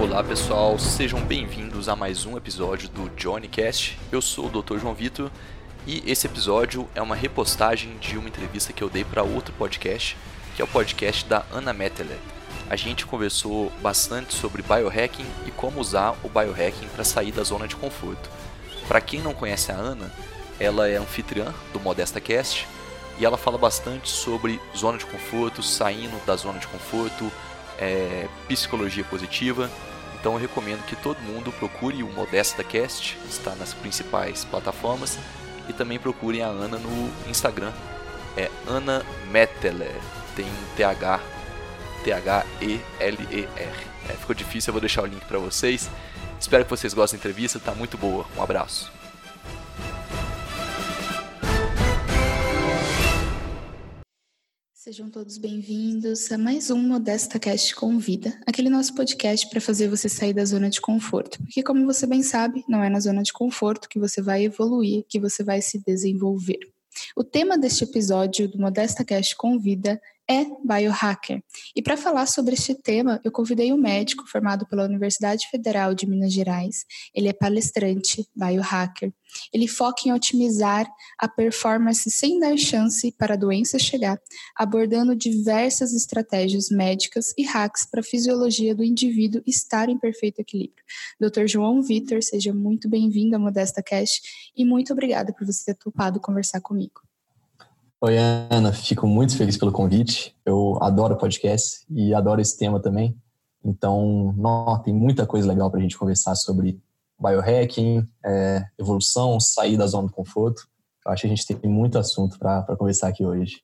Olá pessoal, sejam bem-vindos a mais um episódio do Johnnycast. Eu sou o Dr. João Vitor e esse episódio é uma repostagem de uma entrevista que eu dei para outro podcast, que é o podcast da Ana Metteler. A gente conversou bastante sobre biohacking e como usar o biohacking para sair da zona de conforto. Para quem não conhece a Ana, ela é anfitriã do Modesta Cast e ela fala bastante sobre zona de conforto, saindo da zona de conforto, é, psicologia positiva. Então eu recomendo que todo mundo procure o Modesta Cast, está nas principais plataformas, e também procurem a Ana no Instagram. É Ana Metteler, tem TH, T-H-E-L-E-R. É, ficou difícil, eu vou deixar o link para vocês. Espero que vocês gostem da entrevista, tá muito boa. Um abraço. Sejam todos bem-vindos a mais um Modesta Cast Convida, aquele nosso podcast para fazer você sair da zona de conforto. Porque, como você bem sabe, não é na zona de conforto que você vai evoluir, que você vai se desenvolver. O tema deste episódio do Modesta Cast Convida é biohacker. E para falar sobre este tema, eu convidei um médico formado pela Universidade Federal de Minas Gerais. Ele é palestrante, biohacker. Ele foca em otimizar a performance sem dar chance para a doença chegar, abordando diversas estratégias médicas e hacks para a fisiologia do indivíduo estar em perfeito equilíbrio. Dr. João Vitor, seja muito bem-vindo à Modesta Cast e muito obrigada por você ter topado conversar comigo. Oi, Ana. Fico muito feliz pelo convite. Eu adoro podcast e adoro esse tema também. Então, não, tem muita coisa legal para a gente conversar sobre biohacking, é, evolução, sair da zona de conforto. Eu acho que a gente tem muito assunto para conversar aqui hoje.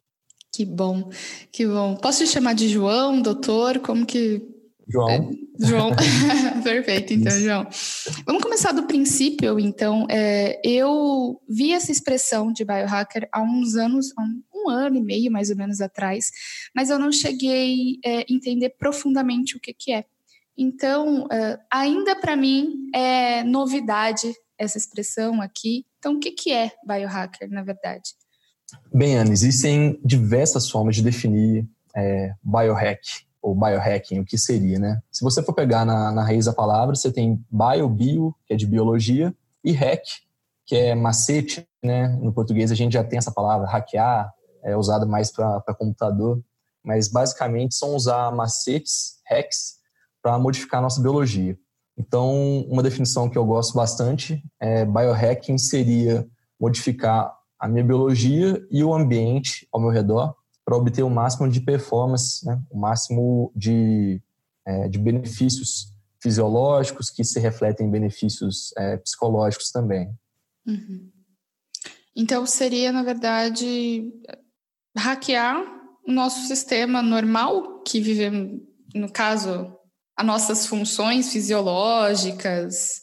Que bom, que bom. Posso te chamar de João, doutor? Como que João. É, João. Perfeito, então, Isso. João. Vamos começar do princípio, então. É, eu vi essa expressão de biohacker há uns anos, há um, um, ano e meio mais ou menos atrás, mas eu não cheguei a é, entender profundamente o que, que é. Então, é, ainda para mim é novidade essa expressão aqui. Então, o que, que é biohacker, na verdade? Bem, Ana, existem diversas formas de definir é, biohack ou biohacking, o que seria, né? Se você for pegar na, na raiz da palavra, você tem bio, bio, que é de biologia, e hack, que é macete, né? No português a gente já tem essa palavra, hackear, é usada mais para computador, mas basicamente são usar macetes, hacks, para modificar a nossa biologia. Então, uma definição que eu gosto bastante é biohacking seria modificar a minha biologia e o ambiente ao meu redor para obter o máximo de performance, né? o máximo de, é, de benefícios fisiológicos que se refletem em benefícios é, psicológicos também. Uhum. Então seria, na verdade, hackear o nosso sistema normal que vive, no caso, as nossas funções fisiológicas.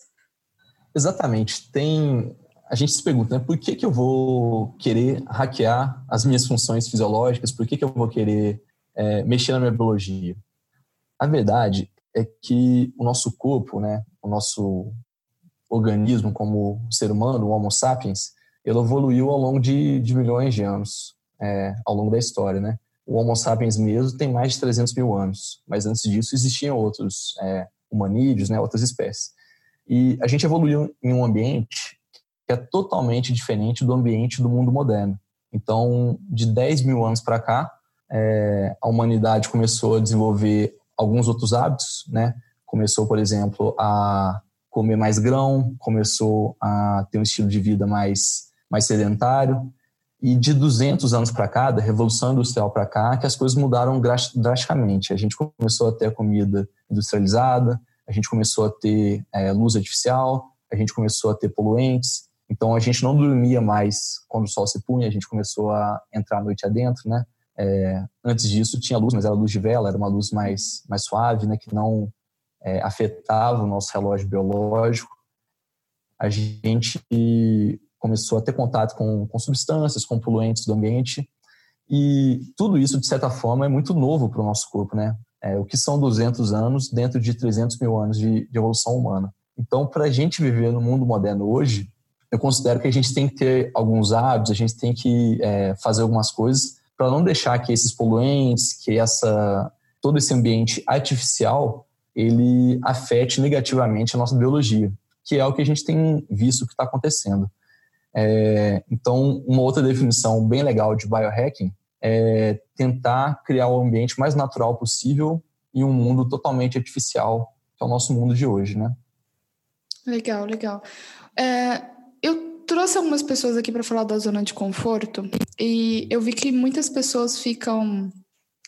Exatamente. Tem a gente se pergunta, né, por que, que eu vou querer hackear as minhas funções fisiológicas? Por que, que eu vou querer é, mexer na minha biologia? A verdade é que o nosso corpo, né, o nosso organismo como ser humano, o Homo sapiens, ele evoluiu ao longo de, de milhões de anos, é, ao longo da história, né? O Homo sapiens mesmo tem mais de 300 mil anos, mas antes disso existiam outros é, humanídeos, né, outras espécies. E a gente evoluiu em um ambiente que é totalmente diferente do ambiente do mundo moderno. Então, de 10 mil anos para cá, é, a humanidade começou a desenvolver alguns outros hábitos, né? Começou, por exemplo, a comer mais grão, começou a ter um estilo de vida mais, mais sedentário. E de 200 anos para cá, da Revolução Industrial para cá, que as coisas mudaram drasticamente. A gente começou a ter a comida industrializada, a gente começou a ter é, luz artificial, a gente começou a ter poluentes, então a gente não dormia mais quando o sol se punha, a gente começou a entrar à noite adentro, né? É, antes disso tinha luz, mas era luz de vela, era uma luz mais, mais suave, né? Que não é, afetava o nosso relógio biológico. A gente começou a ter contato com, com substâncias, com poluentes do ambiente. E tudo isso, de certa forma, é muito novo para o nosso corpo, né? É, o que são 200 anos dentro de 300 mil anos de, de evolução humana. Então, para a gente viver no mundo moderno hoje, eu considero que a gente tem que ter alguns hábitos, a gente tem que é, fazer algumas coisas para não deixar que esses poluentes, que essa todo esse ambiente artificial ele afete negativamente a nossa biologia, que é o que a gente tem visto que está acontecendo. É, então, uma outra definição bem legal de biohacking é tentar criar o ambiente mais natural possível em um mundo totalmente artificial, que é o nosso mundo de hoje, né? Legal, legal. É, eu trouxe algumas pessoas aqui para falar da zona de conforto e eu vi que muitas pessoas ficam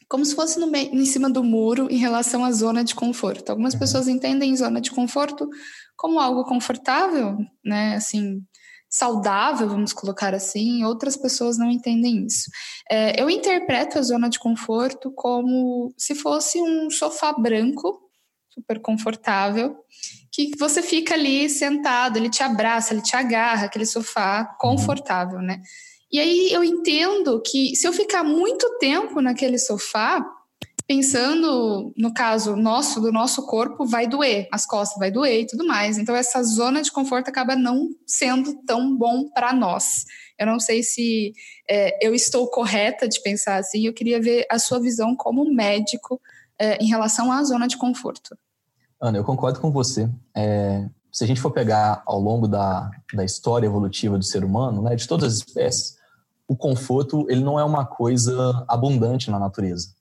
como se fosse no meio, em cima do muro em relação à zona de conforto. Algumas uhum. pessoas entendem zona de conforto como algo confortável, né? Assim, saudável, vamos colocar assim. Outras pessoas não entendem isso. É, eu interpreto a zona de conforto como se fosse um sofá branco, super confortável, que você fica ali sentado, ele te abraça, ele te agarra, aquele sofá confortável, né? E aí eu entendo que se eu ficar muito tempo naquele sofá, pensando no caso nosso, do nosso corpo, vai doer, as costas vai doer e tudo mais. Então essa zona de conforto acaba não sendo tão bom para nós. Eu não sei se é, eu estou correta de pensar assim. Eu queria ver a sua visão como médico é, em relação à zona de conforto. Ana, eu concordo com você. É, se a gente for pegar ao longo da, da história evolutiva do ser humano, né, de todas as espécies, o conforto ele não é uma coisa abundante na natureza.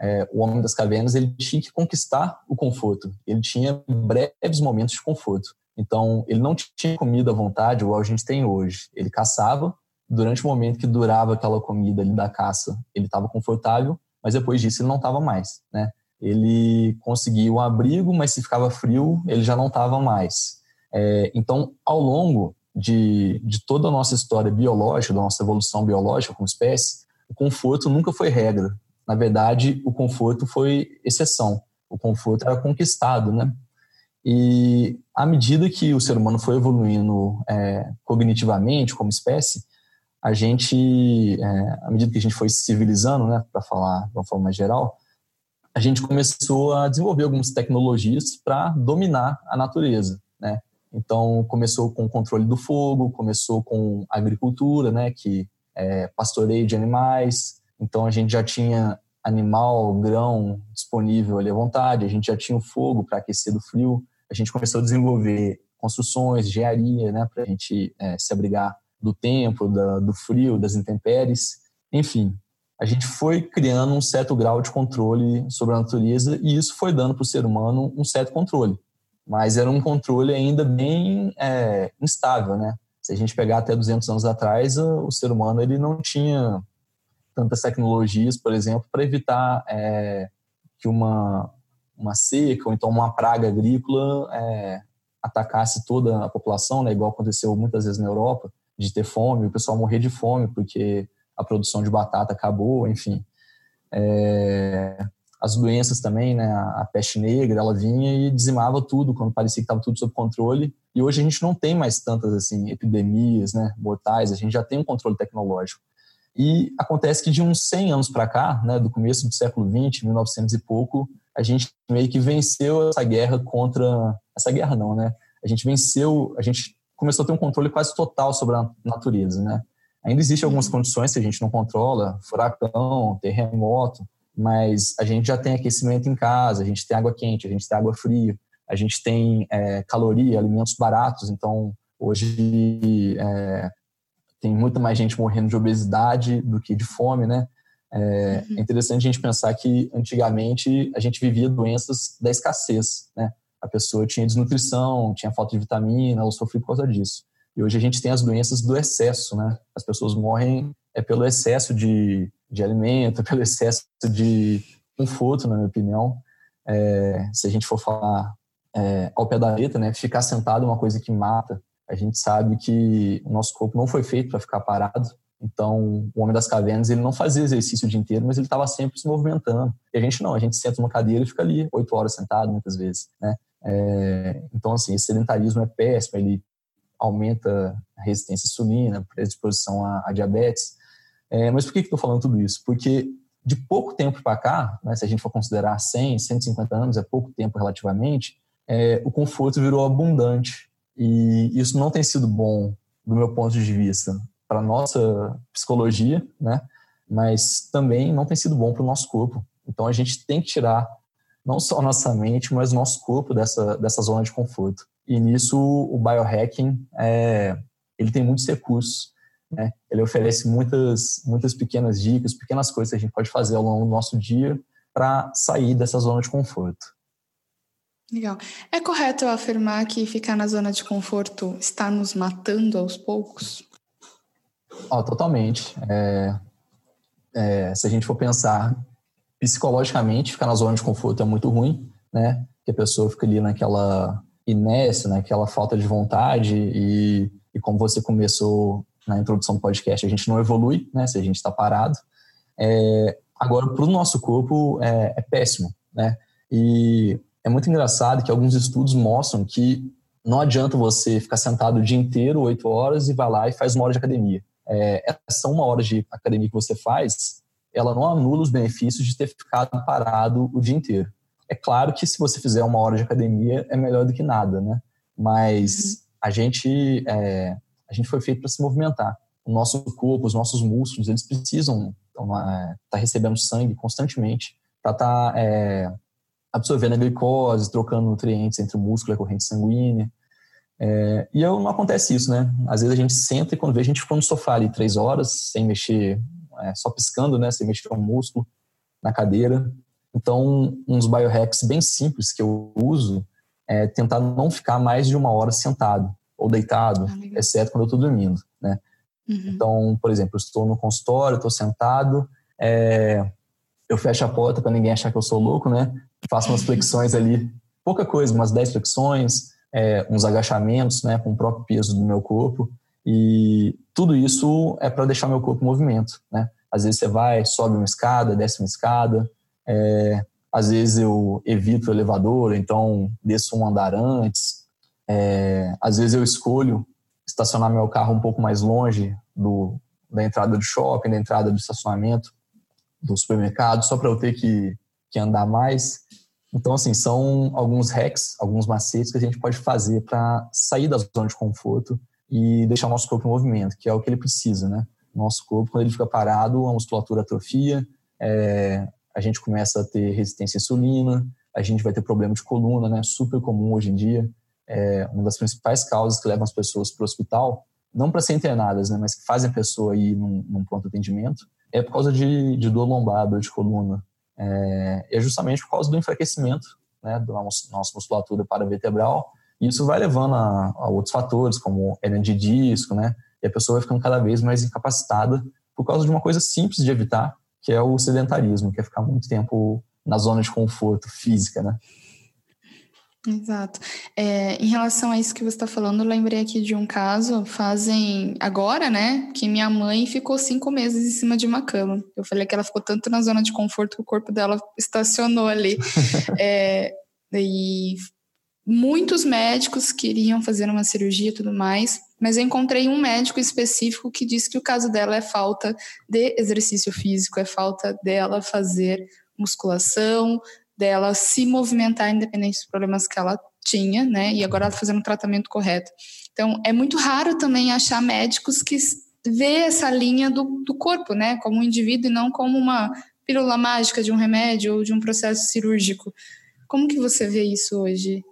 É, o homem das cavernas ele tinha que conquistar o conforto. Ele tinha breves momentos de conforto. Então ele não tinha comida à vontade igual a gente tem hoje. Ele caçava. Durante o momento que durava aquela comida ali da caça, ele estava confortável, mas depois disso ele não estava mais, né? Ele conseguia um abrigo, mas se ficava frio, ele já não estava mais. É, então, ao longo de, de toda a nossa história biológica, da nossa evolução biológica como espécie, o conforto nunca foi regra. Na verdade, o conforto foi exceção. O conforto era conquistado, né? E à medida que o ser humano foi evoluindo é, cognitivamente como espécie, a gente, é, à medida que a gente foi se civilizando, né, para falar de uma forma geral, a gente começou a desenvolver algumas tecnologias para dominar a natureza, né? Então começou com o controle do fogo, começou com agricultura, né? Que é pastoreio de animais. Então a gente já tinha animal, grão disponível ali à vontade. A gente já tinha o fogo para aquecer do frio. A gente começou a desenvolver construções, engenharia, né? Para a gente é, se abrigar do tempo, da, do frio, das intempéries. Enfim, a gente foi criando um certo grau de controle sobre a natureza e isso foi dando para o ser humano um certo controle. Mas era um controle ainda bem é, instável, né? Se a gente pegar até 200 anos atrás, o ser humano ele não tinha tantas tecnologias, por exemplo, para evitar é, que uma, uma seca ou então uma praga agrícola é, atacasse toda a população, né? igual aconteceu muitas vezes na Europa, de ter fome, o pessoal morrer de fome porque a produção de batata acabou, enfim. É, as doenças também, né, a peste negra, ela vinha e dizimava tudo quando parecia que estava tudo sob controle. E hoje a gente não tem mais tantas assim epidemias, né, mortais, a gente já tem um controle tecnológico. E acontece que de uns 100 anos para cá, né, do começo do século 20, 1900 e pouco, a gente meio que venceu essa guerra contra essa guerra não, né? A gente venceu, a gente começou a ter um controle quase total sobre a natureza, né? Ainda existem algumas condições que a gente não controla, furacão, terremoto, mas a gente já tem aquecimento em casa, a gente tem água quente, a gente tem água fria, a gente tem é, caloria, alimentos baratos, então hoje é, tem muita mais gente morrendo de obesidade do que de fome, né? É, uhum. é interessante a gente pensar que antigamente a gente vivia doenças da escassez, né? A pessoa tinha desnutrição, tinha falta de vitamina, ela sofria por causa disso. E hoje a gente tem as doenças do excesso, né? As pessoas morrem é pelo excesso de, de alimento, pelo excesso de conforto, na minha opinião. É, se a gente for falar é, ao pé da letra, né? Ficar sentado é uma coisa que mata. A gente sabe que o nosso corpo não foi feito para ficar parado. Então, o homem das cavernas, ele não fazia exercício o dia inteiro, mas ele estava sempre se movimentando. E a gente não, a gente senta numa cadeira e fica ali oito horas sentado, muitas vezes, né? É, então, assim, esse sedentarismo é péssimo, ele aumenta a resistência à insulina, predisposição a, a diabetes. É, mas por que, que estou falando tudo isso? Porque de pouco tempo para cá, né, se a gente for considerar 100, 150 anos, é pouco tempo relativamente, é, o conforto virou abundante. E isso não tem sido bom, do meu ponto de vista, para a nossa psicologia, né? mas também não tem sido bom para o nosso corpo. Então a gente tem que tirar não só nossa mente, mas nosso corpo dessa, dessa zona de conforto. E nisso o biohacking é, ele tem muitos recursos. Né? Ele oferece muitas, muitas pequenas dicas, pequenas coisas que a gente pode fazer ao longo do nosso dia para sair dessa zona de conforto. Legal. É correto afirmar que ficar na zona de conforto está nos matando aos poucos? Oh, totalmente. É, é, se a gente for pensar psicologicamente, ficar na zona de conforto é muito ruim, né? Que a pessoa fica ali naquela inércia, naquela falta de vontade e, e como você começou na introdução do podcast, a gente não evolui, né? Se a gente está parado. É, agora, para o nosso corpo, é, é péssimo, né? E é muito engraçado que alguns estudos mostram que não adianta você ficar sentado o dia inteiro, oito horas, e vai lá e faz uma hora de academia. É, essa uma hora de academia que você faz, ela não anula os benefícios de ter ficado parado o dia inteiro. É claro que se você fizer uma hora de academia, é melhor do que nada, né? Mas uhum. a gente é, a gente foi feito para se movimentar. O nosso corpo, os nossos músculos, eles precisam estar é, tá recebendo sangue constantemente para estar tá, é, absorvendo a glicose, trocando nutrientes entre o músculo e a corrente sanguínea. É, e não acontece isso, né? Às vezes a gente senta e quando vê a gente ficou no sofá ali três horas, sem mexer, é, só piscando, né? Sem mexer o músculo na cadeira. Então, uns biohacks bem simples que eu uso é tentar não ficar mais de uma hora sentado ou deitado, ah, exceto quando eu estou dormindo, né? Uhum. Então, por exemplo, eu estou no consultório, estou sentado, é, eu fecho a porta para ninguém achar que eu sou louco, né? faço umas flexões ali, pouca coisa, umas 10 flexões, é, uns agachamentos, né, com o próprio peso do meu corpo. E tudo isso é para deixar meu corpo em movimento, né? Às vezes você vai, sobe uma escada, desce uma escada. É, às vezes eu evito o elevador, então desço um andar antes. É, às vezes eu escolho estacionar meu carro um pouco mais longe do, da entrada do shopping, da entrada do estacionamento do supermercado, só para eu ter que, que andar mais. Então, assim, são alguns hacks, alguns macetes que a gente pode fazer para sair da zona de conforto e deixar o nosso corpo em movimento, que é o que ele precisa, né? Nosso corpo, quando ele fica parado, a musculatura atrofia, é, a gente começa a ter resistência à insulina, a gente vai ter problema de coluna, né? Super comum hoje em dia. É uma das principais causas que levam as pessoas para o hospital, não para ser internadas, né? Mas que fazem a pessoa ir num, num pronto atendimento, é por causa de, de dor lombar, dor de coluna, é, é justamente por causa do enfraquecimento né, da nossa musculatura paravertebral. E isso vai levando a, a outros fatores, como hernia de disco, né? E a pessoa vai ficando cada vez mais incapacitada por causa de uma coisa simples de evitar, que é o sedentarismo, que é ficar muito tempo na zona de conforto física, né? Exato. É, em relação a isso que você está falando, eu lembrei aqui de um caso, fazem agora, né, que minha mãe ficou cinco meses em cima de uma cama. Eu falei que ela ficou tanto na zona de conforto que o corpo dela estacionou ali. é, e muitos médicos queriam fazer uma cirurgia e tudo mais, mas eu encontrei um médico específico que disse que o caso dela é falta de exercício físico, é falta dela fazer musculação, dela se movimentar independente dos problemas que ela tinha, né? E agora ela tá fazendo o tratamento correto. Então, é muito raro também achar médicos que vê essa linha do, do corpo, né? Como um indivíduo e não como uma pílula mágica de um remédio ou de um processo cirúrgico. Como que você vê isso hoje?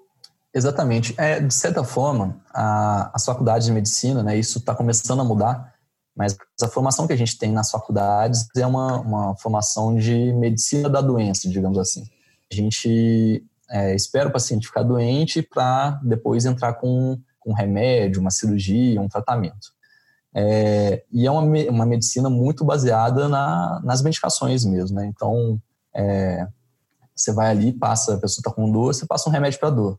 Exatamente. É, de certa forma, a, as faculdades de medicina, né, isso está começando a mudar, mas a formação que a gente tem nas faculdades é uma, uma formação de medicina da doença, digamos assim. A gente é, espera o paciente ficar doente para depois entrar com um remédio, uma cirurgia, um tratamento. É, e é uma, uma medicina muito baseada na, nas medicações mesmo, né? Então, é, você vai ali, passa, a pessoa está com dor, você passa um remédio para dor.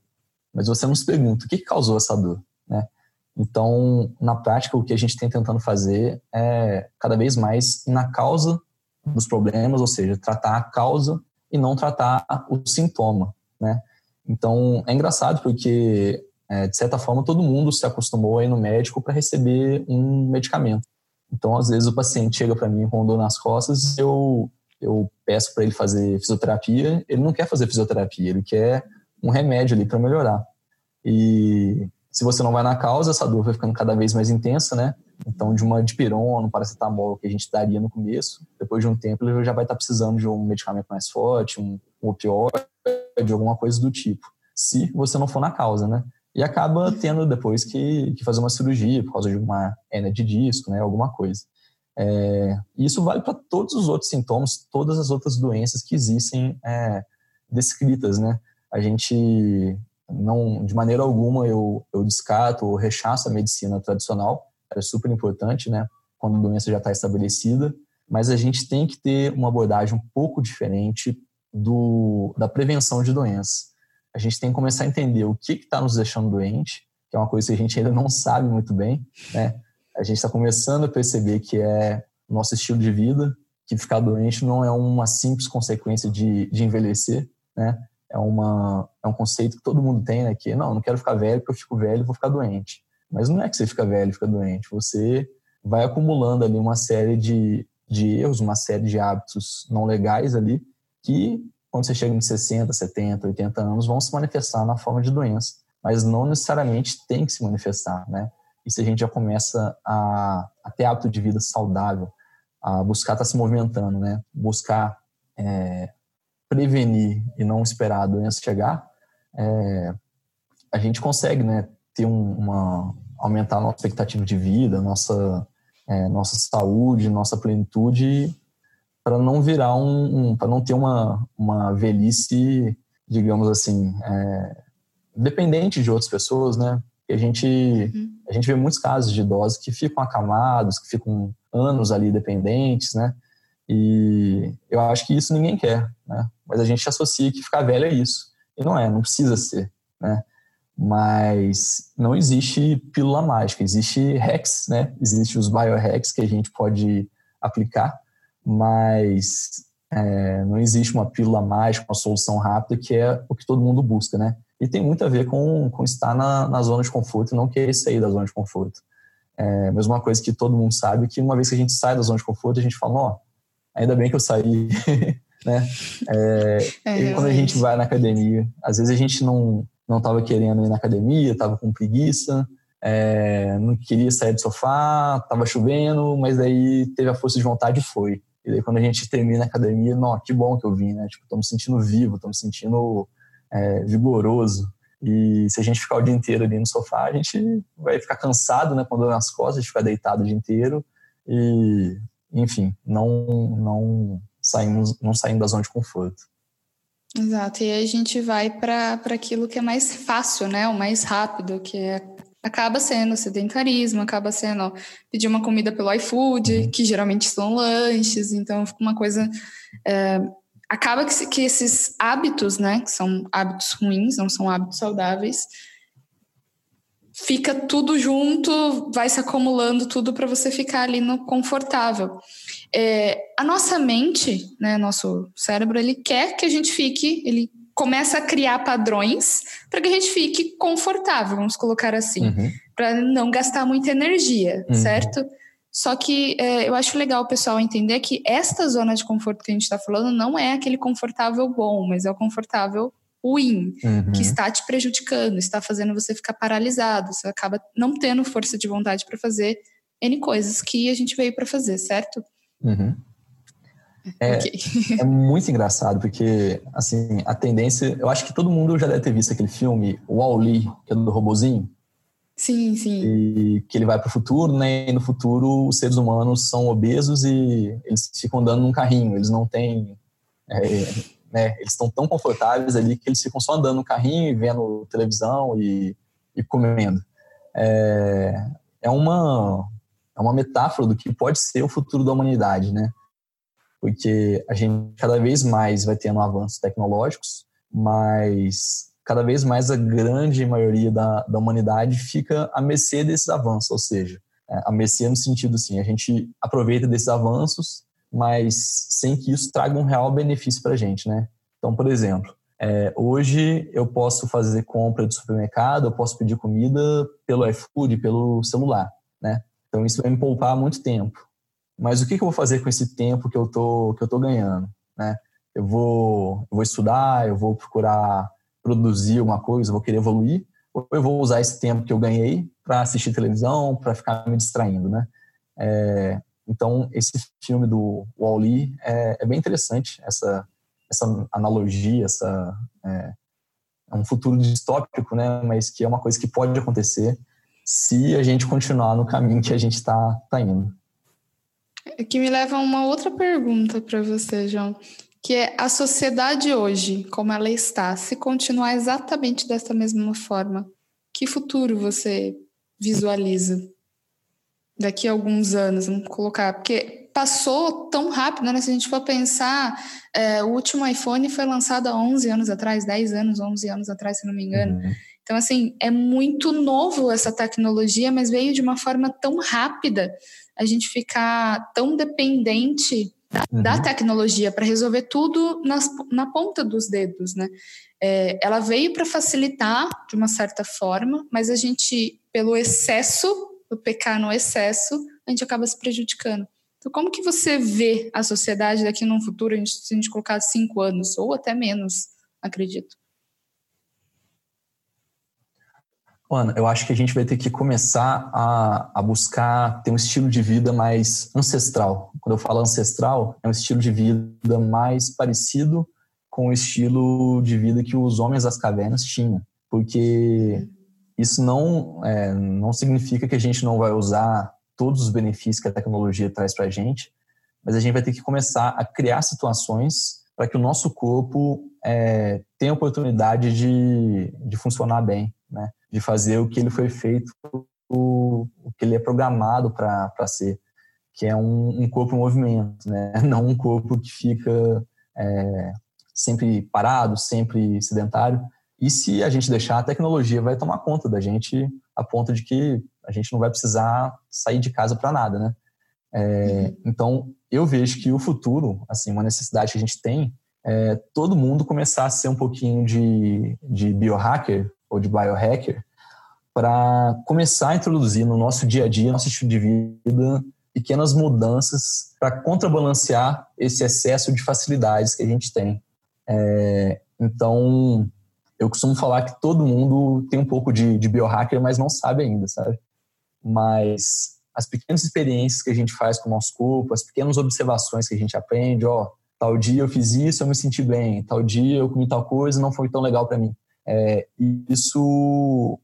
Mas você não se pergunta o que causou essa dor, né? Então, na prática, o que a gente tem tentando fazer é cada vez mais ir na causa dos problemas, ou seja, tratar a causa e não tratar o sintoma, né? Então, é engraçado porque, é, de certa forma, todo mundo se acostumou a ir no médico para receber um medicamento. Então, às vezes, o paciente chega para mim com dor nas costas, eu, eu peço para ele fazer fisioterapia, ele não quer fazer fisioterapia, ele quer um remédio ali para melhorar. E se você não vai na causa, essa dor vai ficando cada vez mais intensa, né? Então, de uma dipirona, um paracetamol que a gente daria no começo, depois de um tempo ele já vai estar precisando de um medicamento mais forte, um, um opioide, alguma coisa do tipo, se você não for na causa, né? E acaba tendo depois que, que fazer uma cirurgia por causa de uma hernia de disco, né? Alguma coisa. É, isso vale para todos os outros sintomas, todas as outras doenças que existem é, descritas, né? A gente não, de maneira alguma, eu, eu descarto ou rechaço a medicina tradicional, é super importante, né? Quando a doença já está estabelecida, mas a gente tem que ter uma abordagem um pouco diferente do, da prevenção de doenças. A gente tem que começar a entender o que está nos deixando doente, que é uma coisa que a gente ainda não sabe muito bem, né? A gente está começando a perceber que é nosso estilo de vida, que ficar doente não é uma simples consequência de, de envelhecer, né? É, uma, é um conceito que todo mundo tem, né? Que, não, não quero ficar velho porque eu fico velho e vou ficar doente. Mas não é que você fica velho e fica doente. Você vai acumulando ali uma série de, de erros, uma série de hábitos não legais ali, que quando você chega em 60, 70, 80 anos, vão se manifestar na forma de doença. Mas não necessariamente tem que se manifestar, né? E se a gente já começa a, a ter hábito de vida saudável, a buscar estar tá se movimentando, né? Buscar é, prevenir e não esperar a doença chegar, é, a gente consegue, né? Ter um, uma aumentar a nossa expectativa de vida, nossa é, nossa saúde, nossa plenitude, para não virar um, um para não ter uma uma velhice, digamos assim, é, dependente de outras pessoas, né? a gente, uhum. a gente vê muitos casos de idosos que ficam acamados, que ficam anos ali dependentes, né? E eu acho que isso ninguém quer, né? Mas a gente associa que ficar velho é isso. E não é, não precisa ser, né? Mas não existe pílula mágica, existe hacks, né? Existe os biohacks que a gente pode aplicar, mas é, não existe uma pílula mágica, uma solução rápida que é o que todo mundo busca, né? E tem muito a ver com, com estar na, na zona de conforto e não querer sair da zona de conforto. É, mas uma coisa que todo mundo sabe que uma vez que a gente sai da zona de conforto, a gente fala, ó, oh, ainda bem que eu saí, né? É, é, e quando a gente vai na academia, às vezes a gente não não estava querendo ir na academia, estava com preguiça, é, não queria sair do sofá, estava chovendo, mas daí teve a força de vontade e foi. E daí quando a gente termina a academia, não, que bom que eu vim, né? Tipo, tô me sentindo vivo, tô me sentindo é, vigoroso. E se a gente ficar o dia inteiro ali no sofá, a gente vai ficar cansado, né, com dor nas costas, de ficar deitado o dia inteiro. E, enfim, não, não, saímos, não saímos da zona de conforto. Exato, e aí a gente vai para aquilo que é mais fácil, né? O mais rápido, que é, acaba sendo sedentarismo, acaba sendo pedir uma comida pelo iFood, uhum. que geralmente são lanches, então fica uma coisa é, acaba que, que esses hábitos, né, que são hábitos ruins, não são hábitos saudáveis, fica tudo junto, vai se acumulando tudo para você ficar ali no confortável. É, a nossa mente, né, nosso cérebro, ele quer que a gente fique, ele começa a criar padrões para que a gente fique confortável, vamos colocar assim, uhum. para não gastar muita energia, uhum. certo? Só que é, eu acho legal o pessoal entender que esta zona de conforto que a gente está falando não é aquele confortável bom, mas é o confortável ruim, uhum. que está te prejudicando, está fazendo você ficar paralisado, você acaba não tendo força de vontade para fazer N coisas que a gente veio para fazer, certo? Uhum. É, okay. é muito engraçado, porque, assim, a tendência... Eu acho que todo mundo já deve ter visto aquele filme, Wall-E, que é do robozinho. Sim, sim. E que ele vai para o futuro, né? E no futuro os seres humanos são obesos e eles ficam andando num carrinho. Eles não têm, é, né? Eles estão tão confortáveis ali que eles ficam só andando no carrinho vendo televisão e, e comendo. É, é uma é uma metáfora do que pode ser o futuro da humanidade, né? Porque a gente cada vez mais vai tendo avanços tecnológicos, mas cada vez mais a grande maioria da, da humanidade fica à mercê desses avanços, ou seja, é, a mercê no sentido assim, a gente aproveita desses avanços, mas sem que isso traga um real benefício para a gente, né? Então, por exemplo, é, hoje eu posso fazer compra de supermercado, eu posso pedir comida pelo iFood, pelo celular, né? Então isso vai me poupar muito tempo. Mas o que, que eu vou fazer com esse tempo que eu tô que eu tô ganhando, né? Eu vou eu vou estudar, eu vou procurar produzir uma coisa, vou querer evoluir, ou eu vou usar esse tempo que eu ganhei para assistir televisão, para ficar me distraindo, né? É, então, esse filme do Wall-E é, é, bem interessante, essa, essa analogia, essa é, é um futuro distópico, né? Mas que é uma coisa que pode acontecer se a gente continuar no caminho que a gente está tá indo. É que me leva a uma outra pergunta para você, João, que é a sociedade hoje, como ela está, se continuar exatamente dessa mesma forma, que futuro você visualiza daqui a alguns anos? Vamos colocar, porque passou tão rápido, né? Se a gente for pensar, é, o último iPhone foi lançado há 11 anos atrás, 10 anos, 11 anos atrás, se não me engano. Uhum. Então, assim, é muito novo essa tecnologia, mas veio de uma forma tão rápida a gente ficar tão dependente da, uhum. da tecnologia para resolver tudo nas, na ponta dos dedos, né? É, ela veio para facilitar de uma certa forma, mas a gente, pelo excesso, o pecar no excesso, a gente acaba se prejudicando. Então, como que você vê a sociedade daqui num futuro, se a gente colocar cinco anos, ou até menos, acredito? Ana, eu acho que a gente vai ter que começar a, a, buscar ter um estilo de vida mais ancestral. Quando eu falo ancestral, é um estilo de vida mais parecido com o estilo de vida que os homens das cavernas tinham. Porque isso não, é, não significa que a gente não vai usar todos os benefícios que a tecnologia traz para a gente, mas a gente vai ter que começar a criar situações para que o nosso corpo é, tenha oportunidade de, de funcionar bem, né? de fazer o que ele foi feito, o, o que ele é programado para ser, que é um, um, corpo em movimento, né? não um corpo que fica é, sempre parado, sempre sedentário. E se a gente deixar, a tecnologia vai tomar conta da gente a ponto de que a gente não vai precisar sair de casa para nada, né? É, uhum. Então, eu vejo que o futuro, assim, uma necessidade que a gente tem é todo mundo começar a ser um pouquinho de, de biohacker ou de biohacker para começar a introduzir no nosso dia a dia, nosso estilo de vida, pequenas mudanças para contrabalancear esse excesso de facilidades que a gente tem. É, então, eu costumo falar que todo mundo tem um pouco de, de biohacker, mas não sabe ainda, sabe? Mas as pequenas experiências que a gente faz com o nosso corpo, as pequenas observações que a gente aprende, ó, tal dia eu fiz isso, eu me senti bem, tal dia eu comi tal coisa, não foi tão legal para mim. É, isso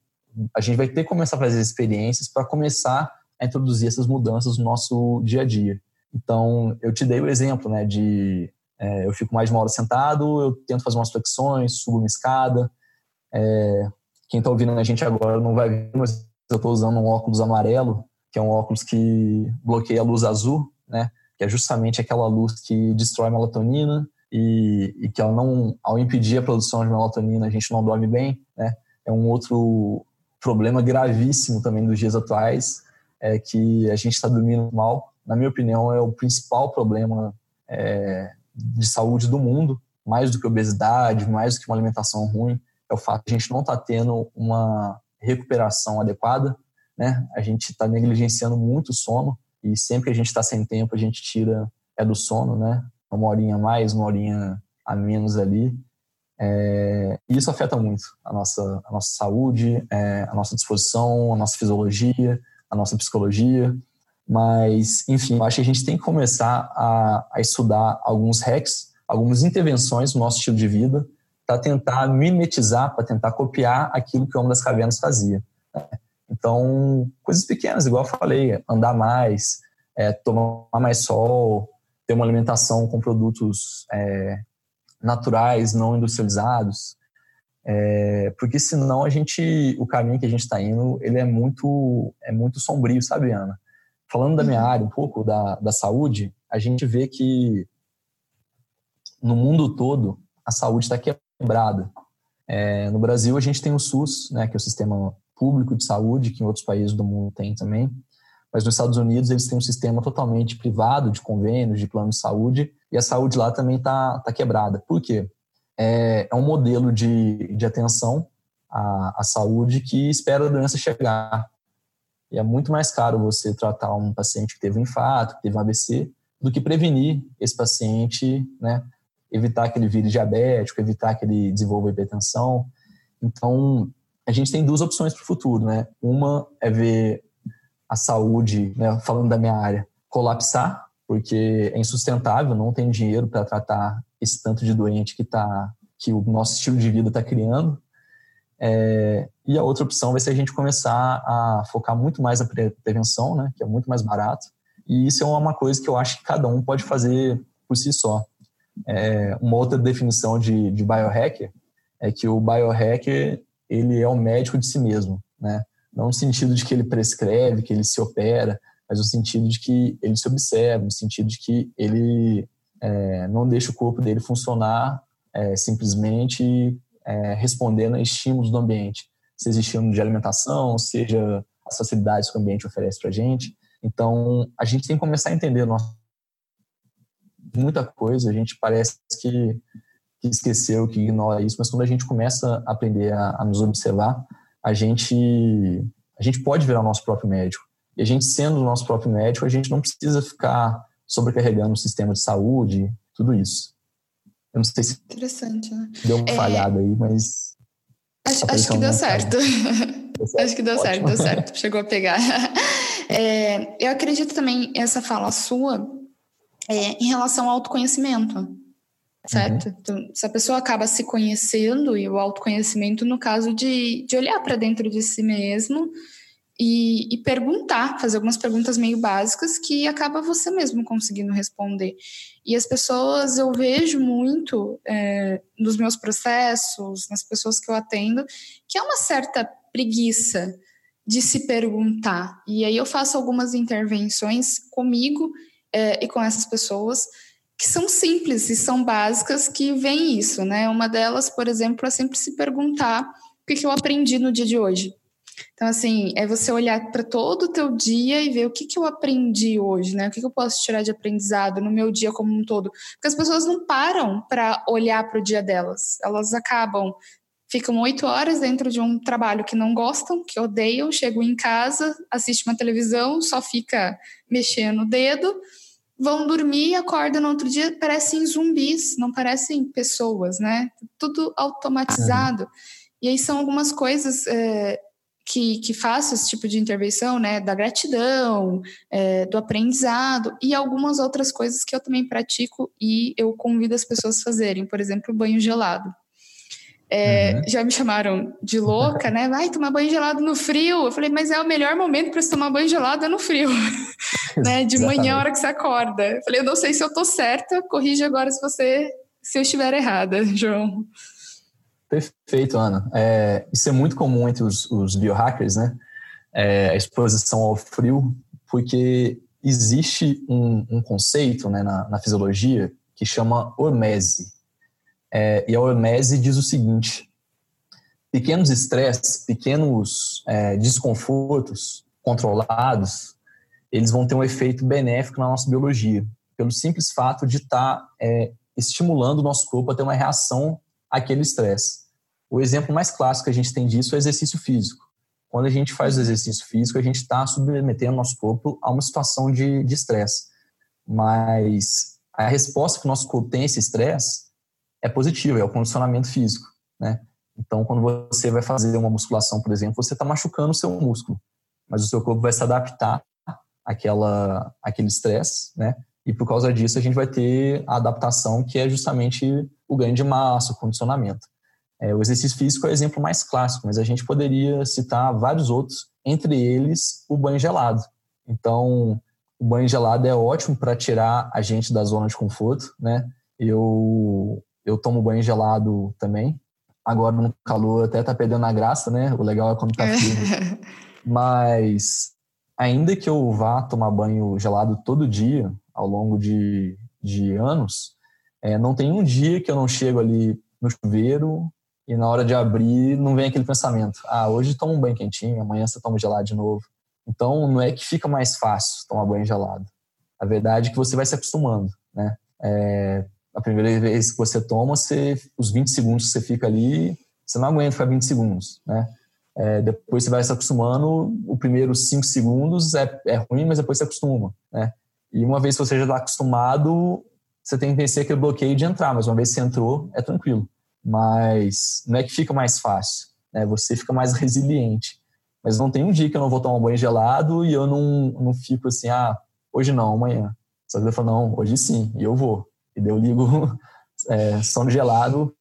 a gente vai ter que começar a fazer experiências para começar a introduzir essas mudanças no nosso dia a dia. Então, eu te dei o exemplo, né, de é, eu fico mais de uma hora sentado, eu tento fazer umas flexões, subo uma escada. É, quem está ouvindo a gente agora não vai ver, mas eu estou usando um óculos amarelo, que é um óculos que bloqueia a luz azul, né? Que é justamente aquela luz que destrói a melatonina e, e que ao não, ao impedir a produção de melatonina a gente não dorme bem, né? É um outro problema gravíssimo também dos dias atuais, é que a gente está dormindo mal. Na minha opinião, é o principal problema é, de saúde do mundo, mais do que obesidade, mais do que uma alimentação ruim, é o fato de a gente não estar tá tendo uma recuperação adequada, né? A gente está negligenciando muito o sono e sempre que a gente está sem tempo, a gente tira é do sono, né? Uma horinha a mais, uma horinha a menos ali. É, e isso afeta muito a nossa, a nossa saúde, é, a nossa disposição, a nossa fisiologia, a nossa psicologia. Mas, enfim, eu acho que a gente tem que começar a, a estudar alguns hacks, algumas intervenções no nosso estilo de vida, para tentar mimetizar, para tentar copiar aquilo que o Homem das Cavernas fazia. Né? Então, coisas pequenas, igual eu falei, andar mais, é, tomar mais sol, ter uma alimentação com produtos é, naturais, não industrializados, é, porque senão a gente, o caminho que a gente está indo, ele é muito, é muito sombrio, sabe, Ana? Falando da minha uhum. área um pouco, da, da saúde, a gente vê que no mundo todo a saúde está quebrada. É, no Brasil a gente tem o SUS, né, que é o sistema público de saúde, que em outros países do mundo tem também. Mas nos Estados Unidos eles têm um sistema totalmente privado de convênios, de plano de saúde, e a saúde lá também está tá quebrada. Por quê? É, é um modelo de, de atenção à, à saúde que espera a doença chegar. E é muito mais caro você tratar um paciente que teve um infarto, que teve um AVC, do que prevenir esse paciente, né? Evitar que ele vire diabético, evitar que ele desenvolva hipertensão. Então, a gente tem duas opções para o futuro, né? Uma é ver a saúde, né, falando da minha área, colapsar, porque é insustentável, não tem dinheiro para tratar esse tanto de doente que tá que o nosso estilo de vida está criando. É, e a outra opção vai ser a gente começar a focar muito mais na prevenção, né, que é muito mais barato. E isso é uma coisa que eu acho que cada um pode fazer por si só. É, uma outra definição de, de biohacker é que o biohacker ele é o médico de si mesmo, né? Não no sentido de que ele prescreve, que ele se opera, mas no sentido de que ele se observa, no sentido de que ele é, não deixa o corpo dele funcionar é, simplesmente é, respondendo a estímulos do ambiente, seja estímulo de alimentação, seja as facilidades que o ambiente oferece para a gente. Então, a gente tem que começar a entender nosso... muita coisa, a gente parece que, que esqueceu, que ignora isso, mas quando a gente começa a aprender a, a nos observar, a gente, a gente pode virar o nosso próprio médico. E a gente sendo o nosso próprio médico, a gente não precisa ficar sobrecarregando o sistema de saúde, tudo isso. Eu não sei se Interessante, né? deu uma é... falhada aí, mas. Acho, acho que deu certo. deu certo. acho que deu Ótimo. certo, deu certo. Chegou a pegar. É, eu acredito também essa fala sua é, em relação ao autoconhecimento, certo? Uhum. Então, se a pessoa acaba se conhecendo, e o autoconhecimento, no caso de, de olhar para dentro de si mesmo e, e, perguntar, fazer algumas perguntas meio básicas que acaba você mesmo conseguindo responder. E as pessoas, eu vejo muito é, nos meus processos, nas pessoas que eu atendo, que é uma certa preguiça de se perguntar. E aí eu faço algumas intervenções comigo é, e com essas pessoas que são simples e são básicas que vem isso, né? Uma delas, por exemplo, é sempre se perguntar o que, que eu aprendi no dia de hoje. Então, assim, é você olhar para todo o teu dia e ver o que, que eu aprendi hoje, né? O que, que eu posso tirar de aprendizado no meu dia como um todo. Porque as pessoas não param para olhar para o dia delas. Elas acabam, ficam oito horas dentro de um trabalho que não gostam, que odeiam, chegam em casa, assiste uma televisão, só fica mexendo o dedo, vão dormir, acordam no outro dia, parecem zumbis, não parecem pessoas, né? Tudo automatizado. E aí são algumas coisas... É, que, que faço esse tipo de intervenção, né, da gratidão, é, do aprendizado e algumas outras coisas que eu também pratico e eu convido as pessoas a fazerem, por exemplo, banho gelado. É, uhum. Já me chamaram de louca, né? Vai tomar banho gelado no frio. Eu falei, mas é o melhor momento para se tomar banho gelado é no frio, né? De manhã, a hora que você acorda. Eu falei, eu não sei se eu tô certa. Corrija agora se você, se eu estiver errada, João. Perfeito, Ana. É, isso é muito comum entre os, os biohackers, né? É, a exposição ao frio, porque existe um, um conceito né, na, na, fisiologia que chama hormese. É, e a hormese diz o seguinte: pequenos estresses, pequenos é, desconfortos controlados, eles vão ter um efeito benéfico na nossa biologia, pelo simples fato de estar tá, é, estimulando o nosso corpo a ter uma reação aquele estresse. O exemplo mais clássico que a gente tem disso é o exercício físico. Quando a gente faz o exercício físico, a gente está submetendo nosso corpo a uma situação de estresse. Mas a resposta que o nosso corpo tem a esse estresse é positiva, é o condicionamento físico, né? Então, quando você vai fazer uma musculação, por exemplo, você está machucando o seu músculo, mas o seu corpo vai se adaptar àquela, àquele estresse, né? E por causa disso, a gente vai ter a adaptação que é justamente o ganho de massa, o condicionamento. É, o exercício físico é o exemplo mais clássico, mas a gente poderia citar vários outros, entre eles o banho gelado. Então, o banho gelado é ótimo para tirar a gente da zona de conforto, né? Eu, eu tomo banho gelado também. Agora no calor até tá perdendo a graça, né? O legal é quando tá frio. mas ainda que eu vá tomar banho gelado todo dia, ao longo de, de anos, é, não tem um dia que eu não chego ali no chuveiro e na hora de abrir não vem aquele pensamento, ah, hoje toma um banho quentinho, amanhã você toma gelado de novo. Então não é que fica mais fácil tomar banho gelado. A verdade é que você vai se acostumando, né? É, a primeira vez que você toma, você, os 20 segundos que você fica ali, você não aguenta ficar 20 segundos, né? É, depois você vai se acostumando, o primeiro 5 segundos é, é ruim, mas depois você acostuma, né? E uma vez que você já está acostumado, você tem que vencer aquele bloqueio de entrar, mas uma vez que você entrou, é tranquilo mas não é que fica mais fácil, né? Você fica mais resiliente. Mas não tem um dia que eu não vou tomar um banho gelado e eu não, não fico assim, ah, hoje não, amanhã. Só que eu falo, não, hoje sim, e eu vou. E daí eu ligo é, são gelado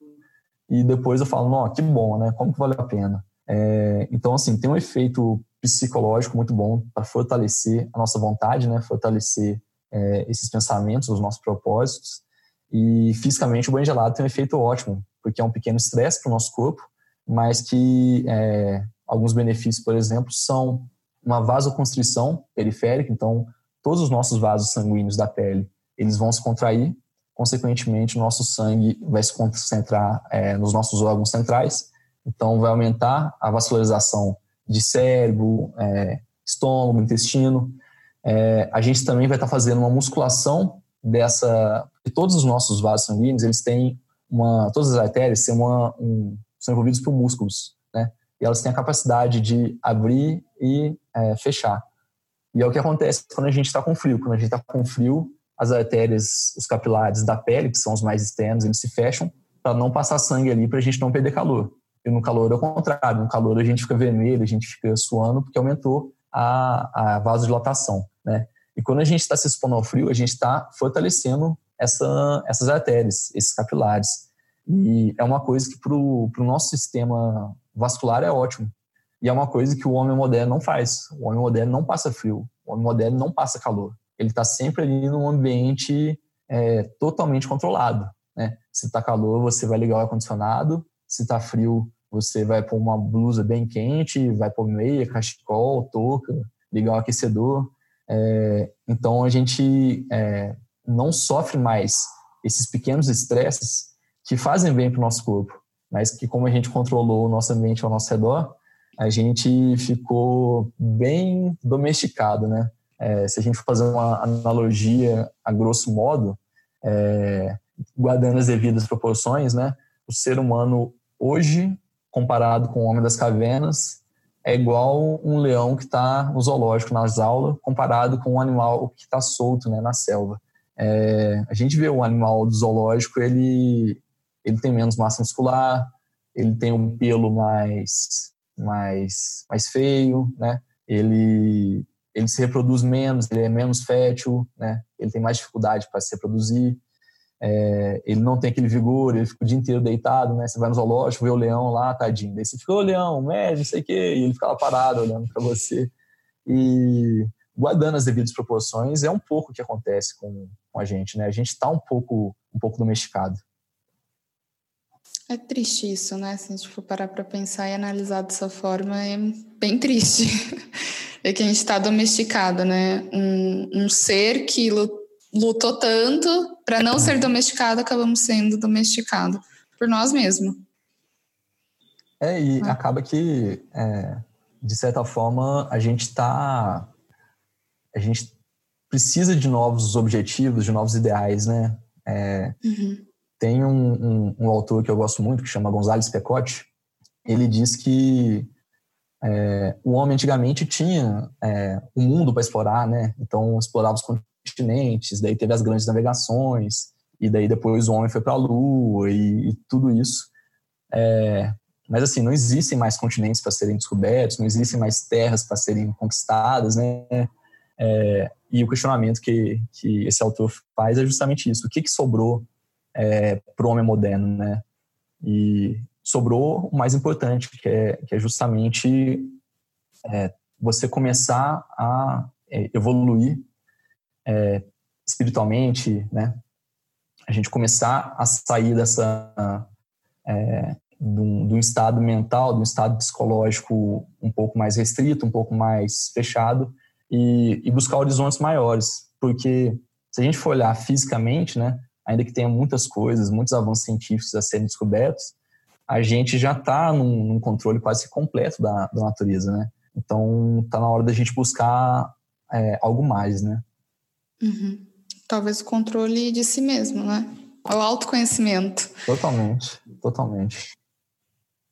e depois eu falo, não, que bom, né? Como que valeu a pena? É, então, assim, tem um efeito psicológico muito bom para fortalecer a nossa vontade, né? Fortalecer é, esses pensamentos, os nossos propósitos. E fisicamente o banho gelado tem um efeito ótimo, porque é um pequeno estresse para o nosso corpo, mas que é, alguns benefícios, por exemplo, são uma vasoconstrição periférica, então todos os nossos vasos sanguíneos da pele eles vão se contrair, consequentemente o nosso sangue vai se concentrar é, nos nossos órgãos centrais, então vai aumentar a vascularização de cérebro, é, estômago, intestino. É, a gente também vai estar fazendo uma musculação dessa, todos os nossos vasos sanguíneos eles têm uma, todas as artérias têm uma, um, são envolvidos por músculos, né? E elas têm a capacidade de abrir e é, fechar. E é o que acontece quando a gente está com frio. Quando a gente está com frio, as artérias, os capilares da pele, que são os mais externos, eles se fecham para não passar sangue ali, para a gente não perder calor. E no calor é o contrário. No calor a gente fica vermelho, a gente fica suando, porque aumentou a, a vasodilatação, né? E quando a gente está se expondo ao frio, a gente está fortalecendo essa, essas artérias, esses capilares. E é uma coisa que para o nosso sistema vascular é ótimo. E é uma coisa que o homem moderno não faz. O homem moderno não passa frio. O homem moderno não passa calor. Ele está sempre ali num ambiente é, totalmente controlado. Né? Se está calor, você vai ligar o ar-condicionado. Se está frio, você vai pôr uma blusa bem quente, vai pôr meia, cachecol, touca, ligar o aquecedor. É, então a gente é, não sofre mais esses pequenos estresses que fazem bem para o nosso corpo, mas que como a gente controlou o nosso ambiente ao nosso redor, a gente ficou bem domesticado, né? É, se a gente fazer uma analogia a grosso modo, é, guardando as devidas proporções, né? O ser humano hoje, comparado com o homem das cavernas, é igual um leão que está no zoológico, nas aulas, comparado com um animal que está solto né, na selva. É, a gente vê o animal do zoológico, ele, ele tem menos massa muscular, ele tem um pelo mais, mais, mais feio, né? ele, ele se reproduz menos, ele é menos fértil, né? ele tem mais dificuldade para se reproduzir, é, ele não tem aquele vigor, ele fica o dia inteiro deitado, né? Você vai no zoológico, vê o leão lá, tadinho. Daí você fica, ô leão, médio, não sei o quê, e ele fica lá parado olhando para você. E guardando as devidas proporções, é um pouco o que acontece com, com a gente, né? A gente está um pouco, um pouco domesticado. É triste isso, né? Se a gente for parar para pensar e analisar dessa forma, é bem triste. é que a gente está domesticado, né? Um, um ser que lutou tanto para não ser domesticado, acabamos sendo domesticados por nós mesmos. É, e ah. acaba que, é, de certa forma, a gente está a gente precisa de novos objetivos, de novos ideais, né? É, uhum. Tem um, um, um, autor que eu gosto muito, que chama Gonzales Pecotti, ele diz que é, o homem antigamente tinha é, um mundo para explorar, né? Então explorava os continentes, daí teve as grandes navegações, e daí depois o homem foi para a Lua e, e, tudo isso. É, mas assim, não existem mais continentes para serem descobertos, não existem mais terras para serem conquistadas, né? É, e o questionamento que, que esse autor faz é justamente isso: o que, que sobrou é, para o homem moderno, né? E sobrou o mais importante, que é, que é justamente é, você começar a é, evoluir é, espiritualmente, né? A gente começar a sair dessa é, de um, de um, estado mental, de um estado psicológico um pouco mais restrito, um pouco mais fechado e, e, buscar horizontes maiores. Porque se a gente for olhar fisicamente, né, ainda que tenha muitas coisas, muitos avanços científicos a serem descobertos, a gente já está num, num, controle quase completo da, da natureza, né? Então, está na hora da gente buscar é, algo mais, né? Uhum. Talvez o controle de si mesmo, né? O autoconhecimento. Totalmente, totalmente.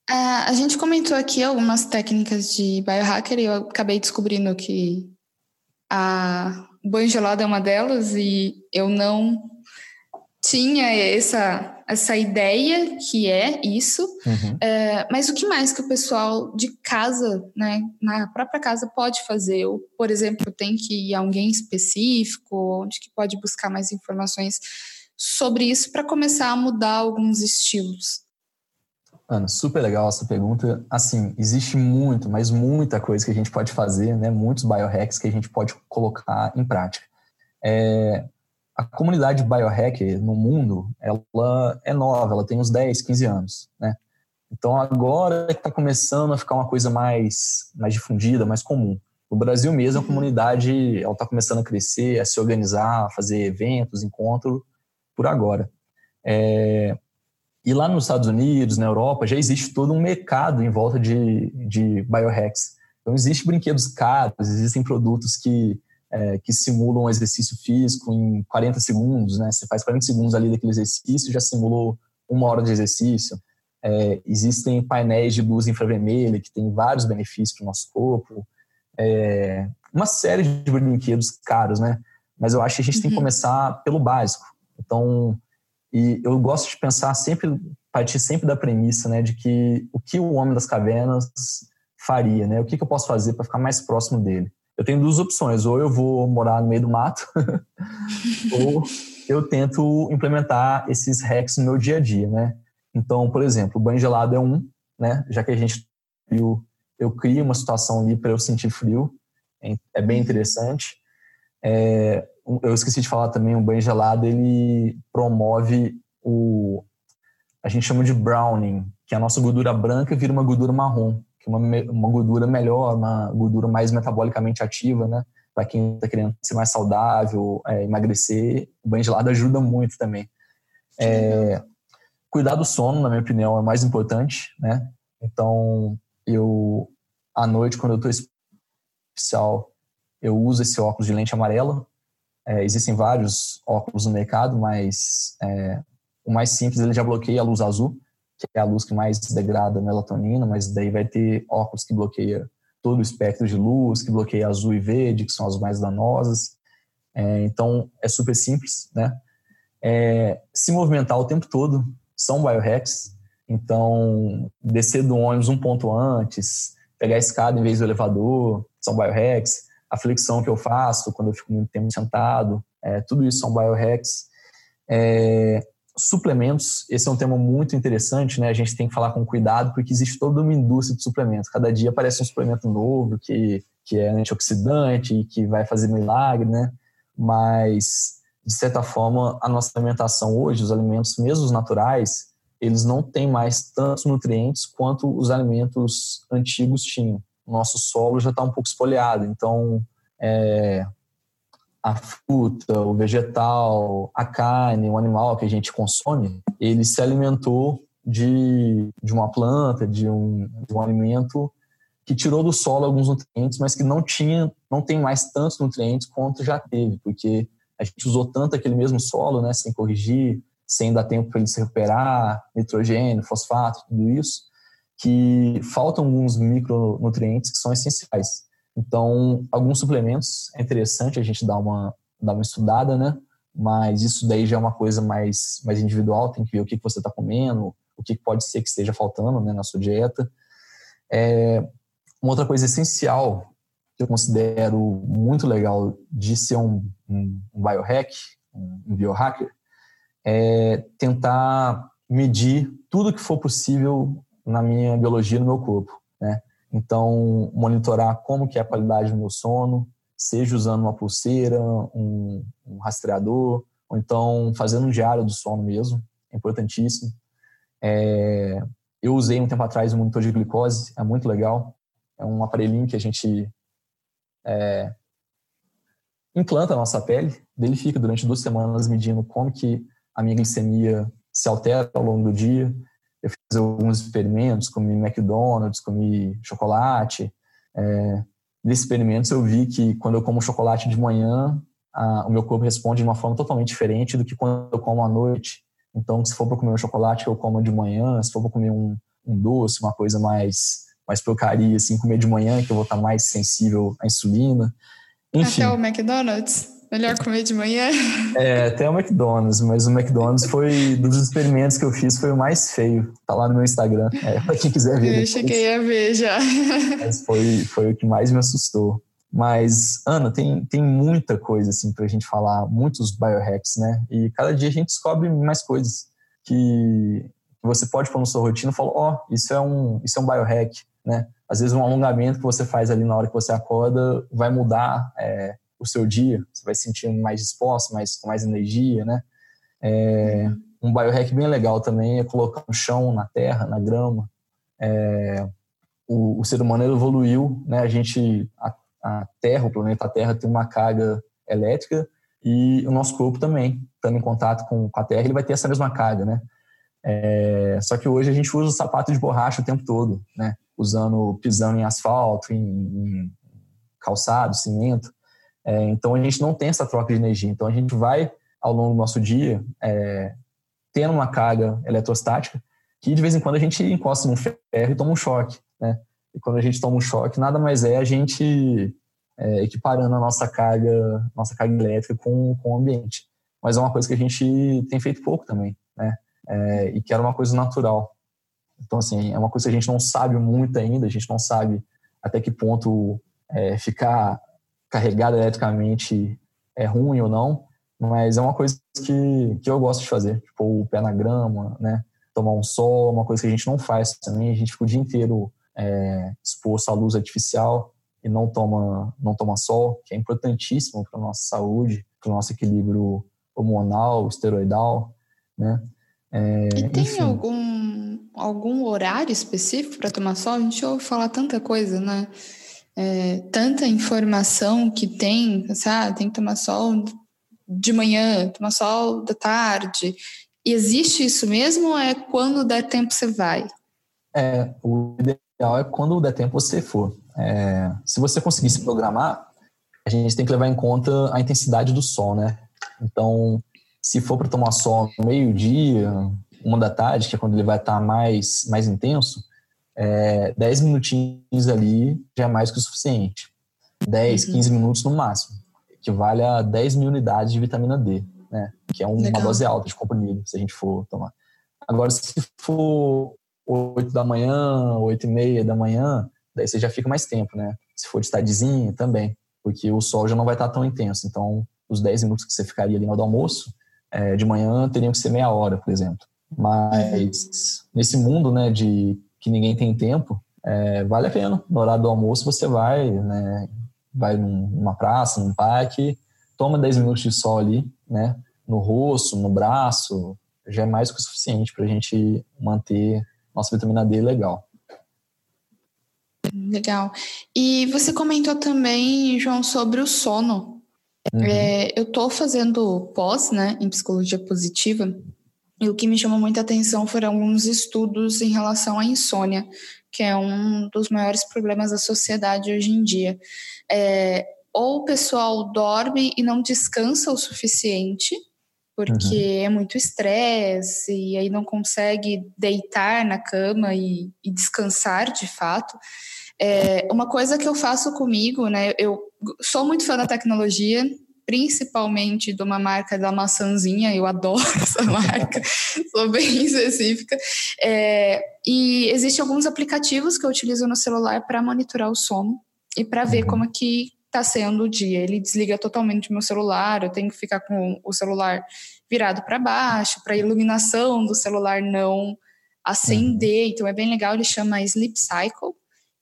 Uh, a gente comentou aqui algumas técnicas de biohacker e eu acabei descobrindo que a banho gelado é uma delas e eu não tinha essa, essa ideia que é isso, uhum. é, mas o que mais que o pessoal de casa, né, na própria casa pode fazer? Ou, por exemplo, tem que ir a alguém específico, onde que pode buscar mais informações sobre isso para começar a mudar alguns estilos? Ana, super legal essa pergunta. Assim, existe muito, mas muita coisa que a gente pode fazer, né? Muitos biohacks que a gente pode colocar em prática. É, a comunidade biohacker no mundo, ela é nova, ela tem uns 10, 15 anos, né? Então agora está começando a ficar uma coisa mais, mais difundida, mais comum. No Brasil mesmo, a comunidade ela está começando a crescer, a se organizar, a fazer eventos, encontros, por agora. É, e lá nos Estados Unidos, na Europa, já existe todo um mercado em volta de, de biohacks. Então, existem brinquedos caros, existem produtos que, é, que simulam um exercício físico em 40 segundos, né? Você faz 40 segundos ali daquele exercício já simulou uma hora de exercício. É, existem painéis de luz infravermelha que têm vários benefícios para o nosso corpo. É, uma série de brinquedos caros, né? Mas eu acho que a gente uhum. tem que uhum. começar pelo básico. Então, e eu gosto de pensar sempre, partir sempre da premissa, né, de que o que o homem das cavernas faria, né? O que, que eu posso fazer para ficar mais próximo dele? Eu tenho duas opções: ou eu vou morar no meio do mato, ou eu tento implementar esses hacks no meu dia a dia, né? Então, por exemplo, o banho gelado é um, né? Já que a gente viu, eu crio uma situação ali para eu sentir frio, é bem interessante. É, eu esqueci de falar também, o banho gelado ele promove o a gente chama de browning, que é a nossa gordura branca vira uma gordura marrom, que uma, uma gordura melhor, uma gordura mais metabolicamente ativa, né? Para quem está querendo ser mais saudável, é, emagrecer, o banho gelado ajuda muito também. É, cuidar do sono, na minha opinião, é mais importante, né? Então, eu à noite quando eu estou especial, eu uso esse óculos de lente amarela, é, existem vários óculos no mercado, mas é, o mais simples ele já bloqueia a luz azul, que é a luz que mais degrada a melatonina, mas daí vai ter óculos que bloqueia todo o espectro de luz, que bloqueia azul e verde, que são as mais danosas. É, então é super simples, né? É, se movimentar o tempo todo são biohacks. Então descer do ônibus um ponto antes, pegar a escada em vez do elevador, são biohacks a flexão que eu faço quando eu fico muito tempo sentado, é, tudo isso são biohacks. É, suplementos, esse é um tema muito interessante, né? A gente tem que falar com cuidado porque existe toda uma indústria de suplementos. Cada dia aparece um suplemento novo que, que é antioxidante e que vai fazer milagre, né? Mas, de certa forma, a nossa alimentação hoje, os alimentos mesmo os naturais, eles não têm mais tantos nutrientes quanto os alimentos antigos tinham nosso solo já está um pouco espoliado. Então, é, a fruta, o vegetal, a carne, o animal que a gente consome, ele se alimentou de, de uma planta, de um, de um alimento que tirou do solo alguns nutrientes, mas que não tinha, não tem mais tantos nutrientes quanto já teve, porque a gente usou tanto aquele mesmo solo, né, sem corrigir, sem dar tempo para ele se recuperar, nitrogênio, fosfato, tudo isso, que faltam alguns micronutrientes que são essenciais. Então, alguns suplementos é interessante a gente dar uma, dar uma estudada, né? Mas isso daí já é uma coisa mais, mais individual, tem que ver o que, que você está comendo, o que pode ser que esteja faltando né, na sua dieta. É, uma outra coisa essencial que eu considero muito legal de ser um, um, um biohack, um, biohacker, é tentar medir tudo que for possível na minha biologia, no meu corpo? Então, monitorar como que é a qualidade do meu sono, seja usando uma pulseira, um, um rastreador, ou então fazendo um diário do sono mesmo, é importantíssimo. É, eu usei um tempo atrás um monitor de glicose, é muito legal. É um aparelhinho que a gente é, implanta na nossa pele, dele fica durante duas semanas medindo como que a minha glicemia se altera ao longo do dia, alguns experimentos, comi McDonald's, comi chocolate. É, nesses experimentos eu vi que quando eu como chocolate de manhã, a, o meu corpo responde de uma forma totalmente diferente do que quando eu como à noite. Então, se for para comer um chocolate, eu como de manhã. Se for para comer um, um, doce, uma coisa mais, mais porcaria, assim, comer de manhã, que eu vou estar mais sensível à insulina. Enfim. Até o McDonald's? Melhor comer de manhã? É, até o McDonald's, mas o McDonald's foi, dos experimentos que eu fiz, foi o mais feio. Tá lá no meu Instagram, é, pra quem quiser ver. Eu cheguei a ver já. Mas foi, foi o que mais me assustou. Mas, Ana, tem, tem muita coisa assim para a gente falar, muitos biohacks, né? E cada dia a gente descobre mais coisas que você pode pôr no sua rotina e falar, ó, oh, isso é um isso é um biohack, né? Às vezes um alongamento que você faz ali na hora que você acorda vai mudar é, o seu dia, você vai se sentir mais disposto, mais, com mais energia, né? É, um biohack bem legal também é colocar no chão, na terra, na grama. É, o, o, ser humano evoluiu, né? A gente, a, a Terra, o planeta Terra tem uma carga elétrica e o nosso corpo também, estando em contato com, com a Terra, ele vai ter essa mesma carga, né? É, só que hoje a gente usa sapato de borracha o tempo todo, né? Usando, pisando em asfalto, em, em calçado, cimento. É, então a gente não tem essa troca de energia. Então a gente vai, ao longo do nosso dia, é, tendo uma carga eletrostática que de vez em quando a gente encosta num ferro e toma um choque, né? E quando a gente toma um choque, nada mais é a gente é, equiparando a nossa carga, nossa carga elétrica com, com o ambiente. Mas é uma coisa que a gente tem feito pouco também, né? É, e que era uma coisa natural. Então, assim, é uma coisa que a gente não sabe muito ainda, a gente não sabe até que ponto é, ficar carregado eletricamente é ruim ou não, mas é uma coisa que, que eu gosto de fazer, tipo o pé na grama, né? Tomar um sol, uma coisa que a gente não faz também, a gente fica o dia inteiro é, exposto à luz artificial e não toma, não toma sol, que é importantíssimo para a nossa saúde, para o nosso equilíbrio hormonal, esteroidal, né? É, e tem enfim. algum, algum horário específico para tomar sol? A gente ouve falar tanta coisa, né? É, tanta informação que tem, sabe? Tem que tomar sol de manhã, tomar sol da tarde. E existe isso mesmo ou é quando der tempo você vai? É, o ideal é quando der tempo você for. É, se você conseguir se programar, a gente tem que levar em conta a intensidade do sol, né? Então, se for para tomar sol meio-dia, uma da tarde, que é quando ele vai estar mais, mais intenso, é, 10 minutinhos ali já é mais que o suficiente. 10, uhum. 15 minutos no máximo. Equivale a 10 mil unidades de vitamina D, né? Que é uma dose alta de comprimido, se a gente for tomar. Agora, se for 8 da manhã, 8 e meia da manhã, daí você já fica mais tempo, né? Se for de tardezinha, também. Porque o sol já não vai estar tão intenso. Então, os 10 minutos que você ficaria ali no do almoço, é, de manhã teriam que ser meia hora, por exemplo. Mas uhum. nesse mundo, né, de que ninguém tem tempo, é, vale a pena. No horário do almoço você vai, né, vai numa praça, num parque, toma 10 minutos de sol ali, né, no rosto, no braço, já é mais que o suficiente para a gente manter nossa vitamina D legal. Legal. E você comentou também, João, sobre o sono. Uhum. É, eu estou fazendo pós, né, em psicologia positiva, e o que me chamou muita atenção foram alguns estudos em relação à insônia, que é um dos maiores problemas da sociedade hoje em dia. É, ou o pessoal dorme e não descansa o suficiente, porque uhum. é muito estresse e aí não consegue deitar na cama e, e descansar de fato. É, uma coisa que eu faço comigo, né? Eu sou muito fã da tecnologia, principalmente de uma marca da maçãzinha, eu adoro essa marca, sou bem específica. É, e existem alguns aplicativos que eu utilizo no celular para monitorar o sono e para ver uhum. como é que está sendo o dia. Ele desliga totalmente o meu celular, eu tenho que ficar com o celular virado para baixo, para a iluminação do celular não acender. Uhum. Então é bem legal, ele chama Sleep Cycle.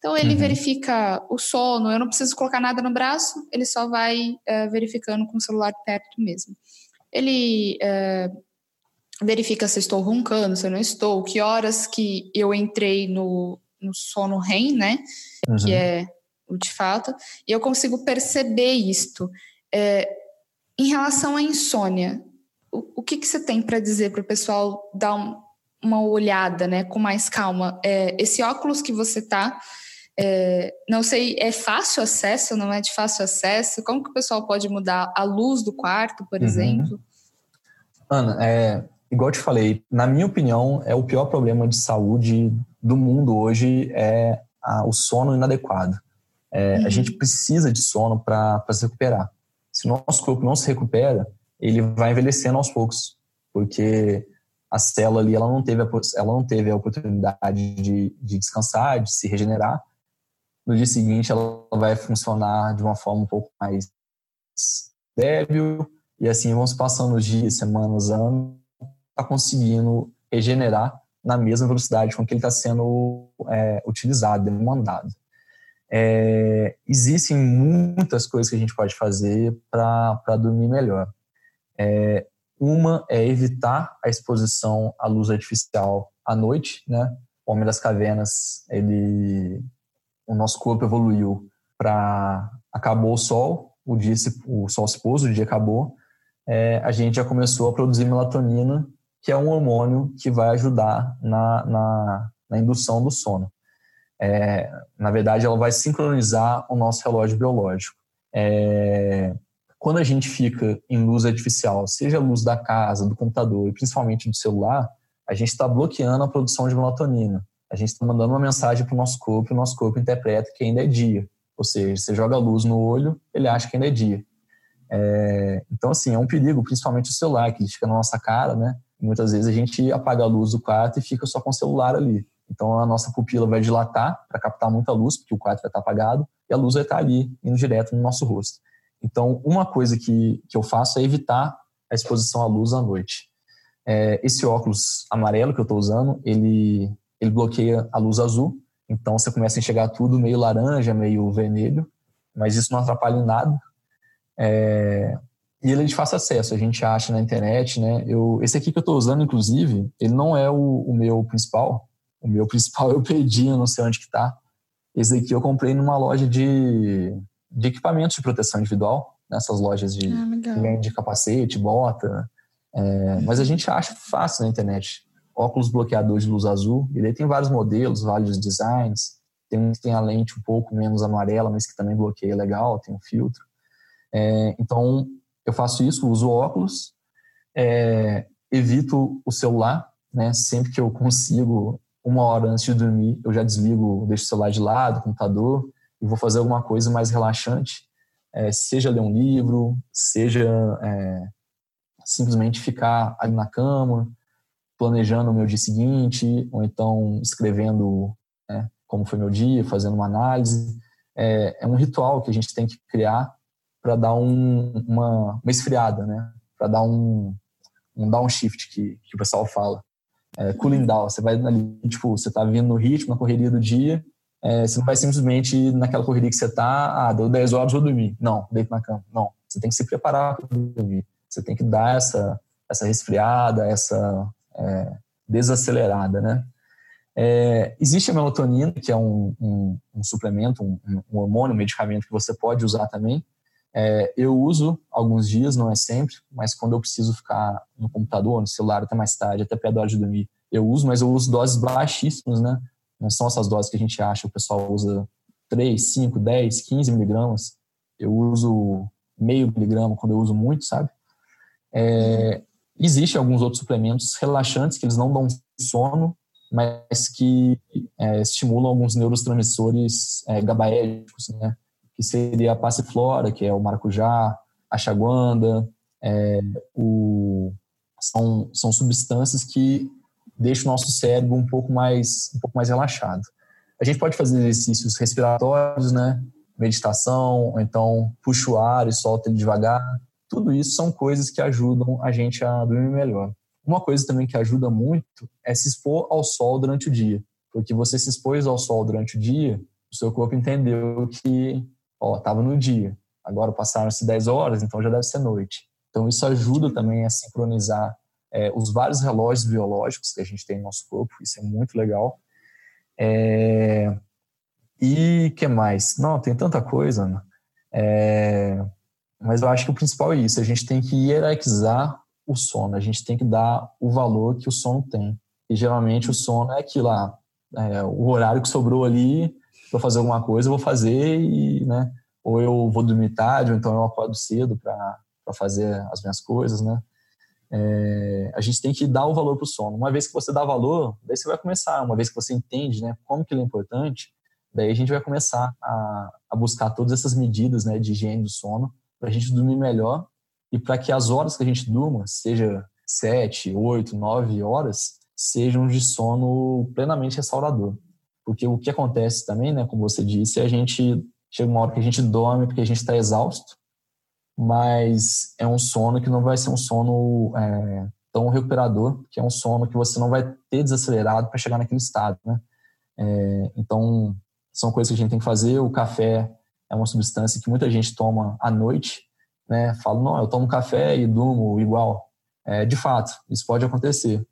Então ele uhum. verifica o sono, eu não preciso colocar nada no braço, ele só vai uh, verificando com o celular perto mesmo. Ele uh, verifica se estou roncando, se eu não estou, que horas que eu entrei no, no sono REM, né? Uhum. Que é o de fato, e eu consigo perceber isto. É, em relação à insônia, o, o que, que você tem para dizer para o pessoal dar um, uma olhada, né, com mais calma? É, esse óculos que você tá é, não sei, é fácil acesso, não é de fácil acesso? Como que o pessoal pode mudar a luz do quarto, por uhum. exemplo? Ana, é, igual eu te falei, na minha opinião, é o pior problema de saúde do mundo hoje é a, o sono inadequado. É, uhum. A gente precisa de sono para se recuperar. Se o nosso corpo não se recupera, ele vai envelhecendo aos poucos, porque a célula ali ela não teve a, ela não teve a oportunidade de, de descansar, de se regenerar, no dia seguinte ela vai funcionar de uma forma um pouco mais débil, e assim vamos passando os dias, semanas, anos, tá conseguindo regenerar na mesma velocidade com que ele está sendo é, utilizado, demandado. É, existem muitas coisas que a gente pode fazer para dormir melhor. É, uma é evitar a exposição à luz artificial à noite, né? O Homem das Cavernas, ele, o nosso corpo evoluiu para acabou o sol, o dia se, o sol se pôs, o dia acabou, é, a gente já começou a produzir melatonina, que é um hormônio que vai ajudar na, na, na indução do sono. É, na verdade, ela vai sincronizar o nosso relógio biológico. É, quando a gente fica em luz artificial, seja a luz da casa, do computador e principalmente do celular, a gente está bloqueando a produção de melatonina. A gente está mandando uma mensagem para o nosso corpo e o nosso corpo interpreta que ainda é dia. Ou seja, você joga luz no olho, ele acha que ainda é dia. É, então, assim, é um perigo, principalmente o celular, que fica na nossa cara, né? Muitas vezes a gente apaga a luz do quarto e fica só com o celular ali. Então, a nossa pupila vai dilatar para captar muita luz, porque o quarto vai estar apagado, e a luz vai estar ali, indo direto no nosso rosto. Então, uma coisa que, que eu faço é evitar a exposição à luz à noite. É, esse óculos amarelo que eu estou usando, ele, ele bloqueia a luz azul, então você começa a enxergar tudo meio laranja, meio vermelho, mas isso não atrapalha em nada. É, e ele é de fácil acesso, a gente acha na internet, né? Eu, esse aqui que eu estou usando, inclusive, ele não é o, o, meu principal. O meu principal eu perdi, eu não sei onde que tá. Esse aqui eu comprei numa loja de, de equipamentos de proteção individual, nessas lojas de, ah, de capacete, bota. É, mas a gente acha fácil na internet. Óculos bloqueador de luz azul, e daí tem vários modelos, vários designs. Tem um que tem a lente um pouco menos amarela, mas que também bloqueia legal, tem um filtro. É, então, eu faço isso, uso óculos, é, evito o celular, né? Sempre que eu consigo, uma hora antes de dormir, eu já desligo, deixo o celular de lado, o computador, e vou fazer alguma coisa mais relaxante, é, seja ler um livro, seja é, simplesmente ficar ali na cama, planejando o meu dia seguinte, ou então escrevendo né, como foi meu dia, fazendo uma análise. É, é um ritual que a gente tem que criar para dar um, uma, uma esfriada, né? Para dar um, um downshift que, que o pessoal fala. É, cooling down. Você vai ali, tipo, você tá vindo no ritmo, na correria do dia, é, você não vai simplesmente naquela correria que você tá, ah, deu 10 horas, vou dormir. Não, deito na cama. Não. Você tem que se preparar para dormir. Você tem que dar essa, essa resfriada, essa é, desacelerada, né? É, existe a melatonina, que é um, um, um suplemento, um, um, hormônio, um medicamento que você pode usar também, é, eu uso alguns dias, não é sempre, mas quando eu preciso ficar no computador, no celular até mais tarde, até perto da hora de dormir, eu uso, mas eu uso doses baixíssimas, né? Não são essas doses que a gente acha, o pessoal usa 3, 5, 10, 15 miligramas. Eu uso meio miligrama quando eu uso muito, sabe? É, Existem alguns outros suplementos relaxantes que eles não dão sono, mas que é, estimulam alguns neurotransmissores é, né? que seria a passiflora, que é o maracujá, a chaguanda, é, o, são, são substâncias que deixam o nosso cérebro um pouco mais um pouco mais relaxado. A gente pode fazer exercícios respiratórios, né? Meditação, ou então puxa o ar e solta ele devagar. Tudo isso são coisas que ajudam a gente a dormir melhor. Uma coisa também que ajuda muito é se expor ao sol durante o dia. Porque você se expôs ao sol durante o dia, o seu corpo entendeu que ó, estava no dia, agora passaram-se 10 horas, então já deve ser noite. Então isso ajuda também a sincronizar é, os vários relógios biológicos que a gente tem no nosso corpo, isso é muito legal. É, e que mais? Não, tem tanta coisa, é, mas eu acho que o principal é isso, a gente tem que hierarquizar o sono, a gente tem que dar o valor que o sono tem. E geralmente o sono é aquilo lá, é, o horário que sobrou ali para fazer alguma coisa, eu vou fazer e, né? Ou eu vou dormir tarde, ou então eu acordo cedo para fazer as minhas coisas, né? É, a gente tem que dar o valor para o sono. Uma vez que você dá valor, daí você vai começar. Uma vez que você entende, né, como que ele é importante, daí a gente vai começar a, a buscar todas essas medidas, né, de higiene do sono para a gente dormir melhor e para que as horas que a gente durma, seja sete, oito, nove horas, sejam de sono plenamente restaurador. Porque o que acontece também, né, como você disse, a gente chega uma hora que a gente dorme porque a gente está exausto, mas é um sono que não vai ser um sono é, tão recuperador, que é um sono que você não vai ter desacelerado para chegar naquele estado, né? É, então, são coisas que a gente tem que fazer. O café é uma substância que muita gente toma à noite, né? Fala, não, eu tomo café e durmo igual. É, de fato, isso pode acontecer,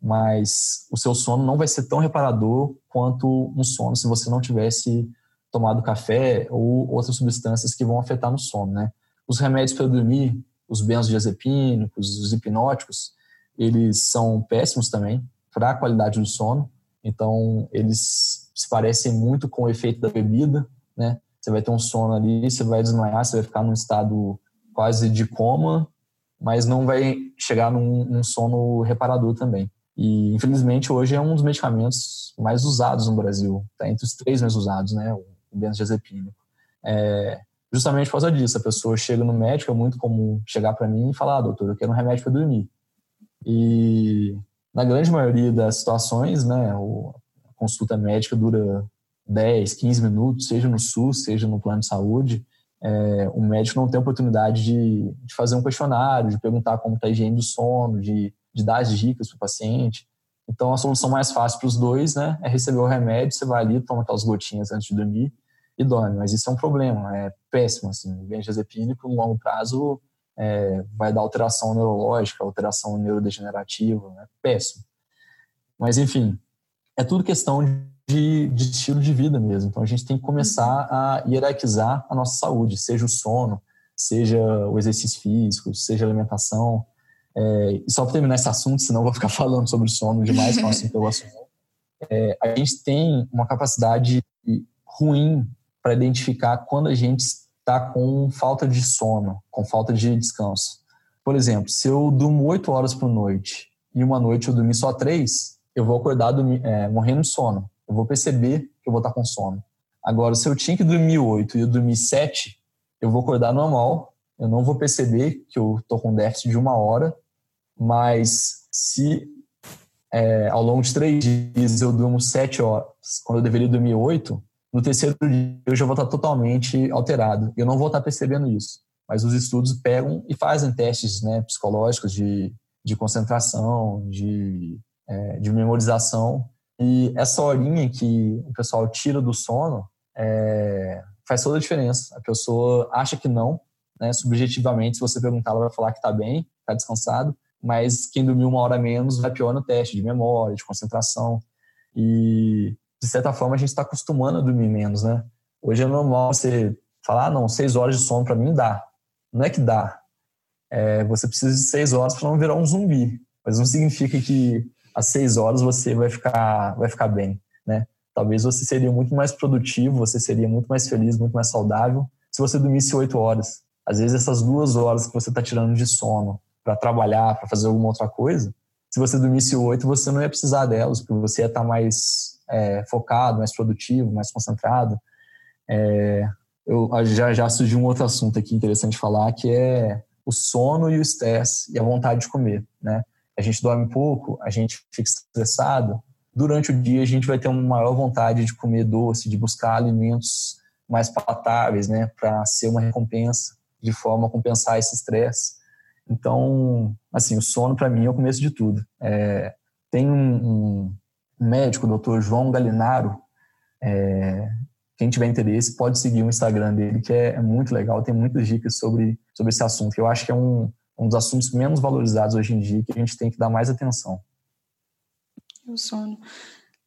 mas o seu sono não vai ser tão reparador quanto um sono se você não tivesse tomado café ou outras substâncias que vão afetar no sono, né? Os remédios para dormir, os benzodiazepínicos, os hipnóticos, eles são péssimos também para a qualidade do sono. Então, eles se parecem muito com o efeito da bebida, né? Você vai ter um sono ali, você vai desmaiar, você vai ficar num estado quase de coma, mas não vai chegar num, num sono reparador também. E, infelizmente, hoje é um dos medicamentos mais usados no Brasil. Está entre os três mais usados, né? O benzodiazepínico. É, justamente por causa disso, a pessoa chega no médico, é muito comum chegar para mim e falar, ah, doutor, eu quero um remédio para dormir. E, na grande maioria das situações, né, a consulta médica dura 10, 15 minutos, seja no SUS, seja no plano de saúde é, o médico não tem oportunidade de, de fazer um questionário, de perguntar como está a higiene do sono, de, de dar as dicas para o paciente. Então, a solução mais fácil para os dois né, é receber o remédio, você vai ali, toma aquelas gotinhas antes de dormir e dorme. Mas isso é um problema, é péssimo. Assim. O benzodiazepínico, no longo prazo, é, vai dar alteração neurológica, alteração neurodegenerativa, é péssimo. Mas, enfim, é tudo questão de de, de, estilo de vida mesmo. Então a gente tem que começar a hierarquizar a nossa saúde, seja o sono, seja o exercício físico, seja a alimentação. É, e só para terminar esse assunto, senão vou ficar falando sobre sono demais, com o assunto que eu gosto é, a gente tem uma capacidade ruim para identificar quando a gente está com falta de sono, com falta de descanso. Por exemplo, se eu durmo oito horas por noite e uma noite eu dormi só três, eu vou acordar é, morrendo de sono eu vou perceber que eu vou estar com sono. Agora, se eu tinha que dormir 8 e eu dormir 7, eu vou acordar normal, eu não vou perceber que eu estou com déficit de uma hora, mas se é, ao longo de três dias eu durmo 7 horas, quando eu deveria dormir 8, no terceiro dia eu já vou estar totalmente alterado. Eu não vou estar percebendo isso. Mas os estudos pegam e fazem testes né, psicológicos de, de concentração, de, é, de memorização, e essa horinha que o pessoal tira do sono é, faz toda a diferença. A pessoa acha que não, né? subjetivamente, se você perguntar, ela vai falar que está bem, está descansado, mas quem dormiu uma hora menos vai pior no teste de memória, de concentração. E, de certa forma, a gente está acostumando a dormir menos, né? Hoje é normal você falar, ah, não, seis horas de sono para mim dá. Não é que dá. É, você precisa de seis horas para não virar um zumbi. Mas não significa que às seis horas você vai ficar, vai ficar bem, né? Talvez você seria muito mais produtivo, você seria muito mais feliz, muito mais saudável se você dormisse oito horas. Às vezes essas duas horas que você está tirando de sono para trabalhar, para fazer alguma outra coisa, se você dormisse oito, você não ia precisar delas, porque você ia estar tá mais é, focado, mais produtivo, mais concentrado. É, eu, já, já surgiu um outro assunto aqui interessante falar, que é o sono e o estresse e a vontade de comer, né? A gente dorme pouco, a gente fica estressado, durante o dia a gente vai ter uma maior vontade de comer doce, de buscar alimentos mais palatáveis, né, para ser uma recompensa, de forma a compensar esse estresse. Então, assim, o sono para mim é o começo de tudo. É, tem um, um, médico, o Dr. João Galinaro, é, quem tiver interesse pode seguir o Instagram dele, que é, é, muito legal, tem muitas dicas sobre, sobre esse assunto. Eu acho que é um, um dos assuntos menos valorizados hoje em dia que a gente tem que dar mais atenção. O sono.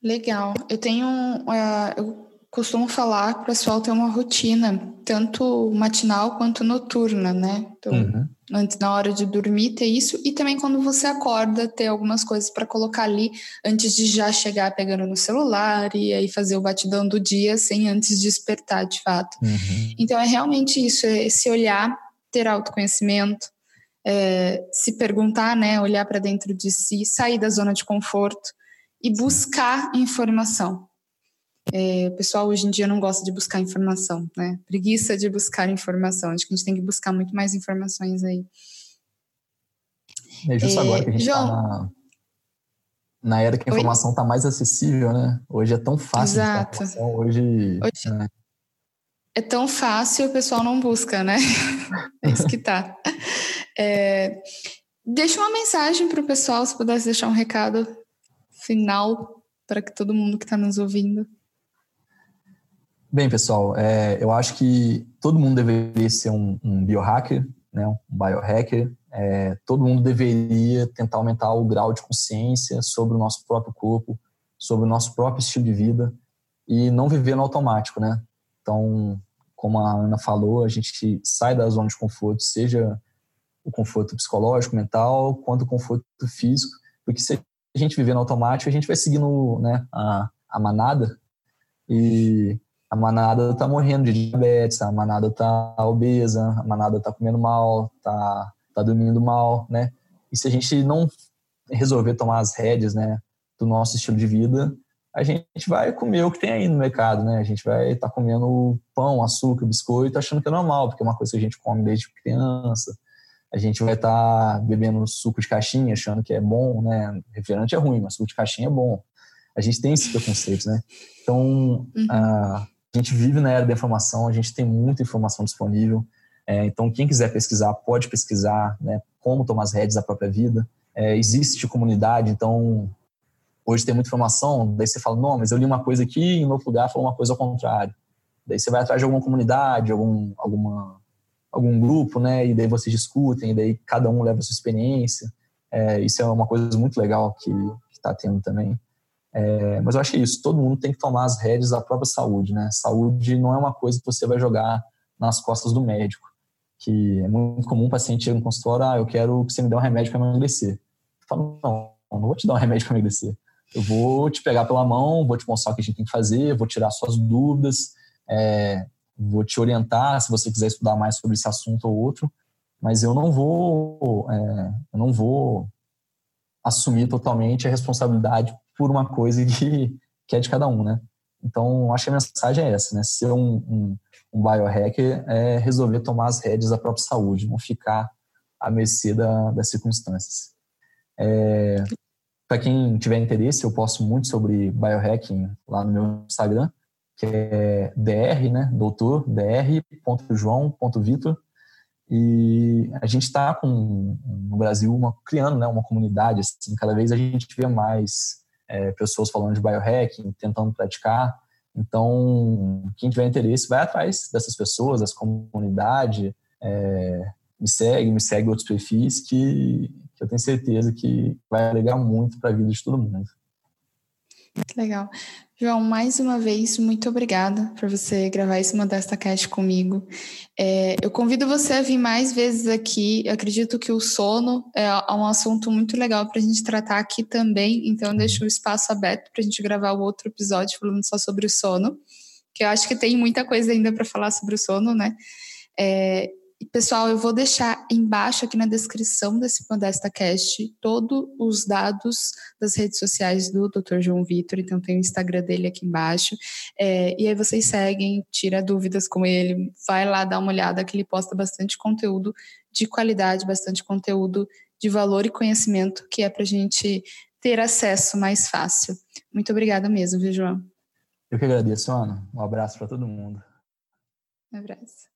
Legal. Eu tenho. Uh, eu costumo falar para o pessoal ter uma rotina, tanto matinal quanto noturna, né? Então, uhum. antes, na hora de dormir, ter isso, e também quando você acorda, ter algumas coisas para colocar ali antes de já chegar pegando no celular e aí fazer o batidão do dia sem antes despertar de fato. Uhum. Então, é realmente isso, é esse olhar, ter autoconhecimento, é, se perguntar, né, olhar para dentro de si, sair da zona de conforto e buscar informação. É, o pessoal hoje em dia não gosta de buscar informação, né? Preguiça de buscar informação. Acho que a gente tem que buscar muito mais informações aí. É justo é, agora que a gente está na... na era que a informação está mais acessível, né? Hoje é tão fácil. Exato. Hoje, Hoje né? é tão fácil, o pessoal não busca, né? é isso que tá. É, deixa uma mensagem para o pessoal, se pudesse deixar um recado final para que todo mundo que está nos ouvindo. Bem, pessoal, é, eu acho que todo mundo deveria ser um, um biohacker, né, um biohacker. É, todo mundo deveria tentar aumentar o grau de consciência sobre o nosso próprio corpo, sobre o nosso próprio estilo de vida e não viver no automático, né? Então, como a Ana falou, a gente sai da zona de conforto, seja o conforto psicológico, mental, quanto o conforto físico, porque se a gente viver no automático, a gente vai seguindo né, a, a manada e a manada tá morrendo de diabetes, a manada tá obesa, a manada tá comendo mal, tá, tá dormindo mal, né? E se a gente não resolver tomar as rédeas, né, do nosso estilo de vida, a gente vai comer o que tem aí no mercado, né? A gente vai estar tá comendo pão, açúcar, biscoito, achando que é normal, porque é uma coisa que a gente come desde criança. A gente vai estar tá bebendo suco de caixinha, achando que é bom, né? Refrigerante é ruim, mas suco de caixinha é bom. A gente tem esses preconceitos, né? Então, uhum. a, gente vive na era da informação, a gente tem muita informação disponível. É, então, quem quiser pesquisar, pode pesquisar né, como tomar as redes da própria vida. É, existe comunidade, então hoje tem muita informação, daí você fala, não, mas eu li uma coisa aqui em outro lugar falou uma coisa ao contrário. Daí você vai atrás de alguma comunidade, algum, alguma, algum grupo, né, e daí vocês discutem, e daí cada um leva a sua experiência. É, isso é uma coisa muito legal que está tendo também. É, mas eu acho que é isso, todo mundo tem que tomar as rédeas da própria saúde, né? Saúde não é uma coisa que você vai jogar nas costas do médico, que é muito comum o paciente chegar no consultório, ah, eu quero que você me dê um remédio para emagrecer. Eu falo, não, não vou te dar um remédio para emagrecer. Eu vou te pegar pela mão, vou te mostrar o que a gente tem que fazer, vou tirar suas dúvidas, é, vou te orientar se você quiser estudar mais sobre esse assunto ou outro, mas eu não vou, é, eu não vou assumir totalmente a responsabilidade por uma coisa que, que é de cada um, né? Então, acho que a mensagem é essa, né? Ser um, um, um biohacker é resolver tomar as rédeas da própria saúde, não ficar à mercê da, das circunstâncias. É, Para quem tiver interesse, eu posto muito sobre biohacking lá no meu Instagram, que é dr, né? Doutor, dr.joão.vitor. E a gente está no Brasil uma, criando né, uma comunidade, assim, cada vez a gente vê mais é, pessoas falando de biohacking, tentando praticar. Então, quem tiver interesse, vai atrás dessas pessoas, dessa comunidade, é, me segue, me segue outros perfis que, que eu tenho certeza que vai agregar muito para a vida de todo mundo. Legal. João, mais uma vez, muito obrigada por você gravar esse Modesta Cast comigo. É, eu convido você a vir mais vezes aqui. Eu acredito que o sono é, um assunto muito legal para a gente tratar aqui também, então eu deixo o espaço aberto para a gente gravar o outro episódio falando só sobre o sono, que eu acho que tem muita coisa ainda para falar sobre o sono, né? É, Pessoal, eu vou deixar embaixo aqui na descrição desse Modesta Cast todos os dados das redes sociais do Dr. João Vitor, então tem o Instagram dele aqui embaixo. É, e aí vocês seguem, tira dúvidas com ele, vai lá dar uma olhada que ele posta bastante conteúdo de qualidade, bastante conteúdo de valor e conhecimento que é para a gente ter acesso mais fácil. Muito obrigada mesmo, viu, João? Eu que agradeço, Ana. Um abraço para todo mundo. Um abraço.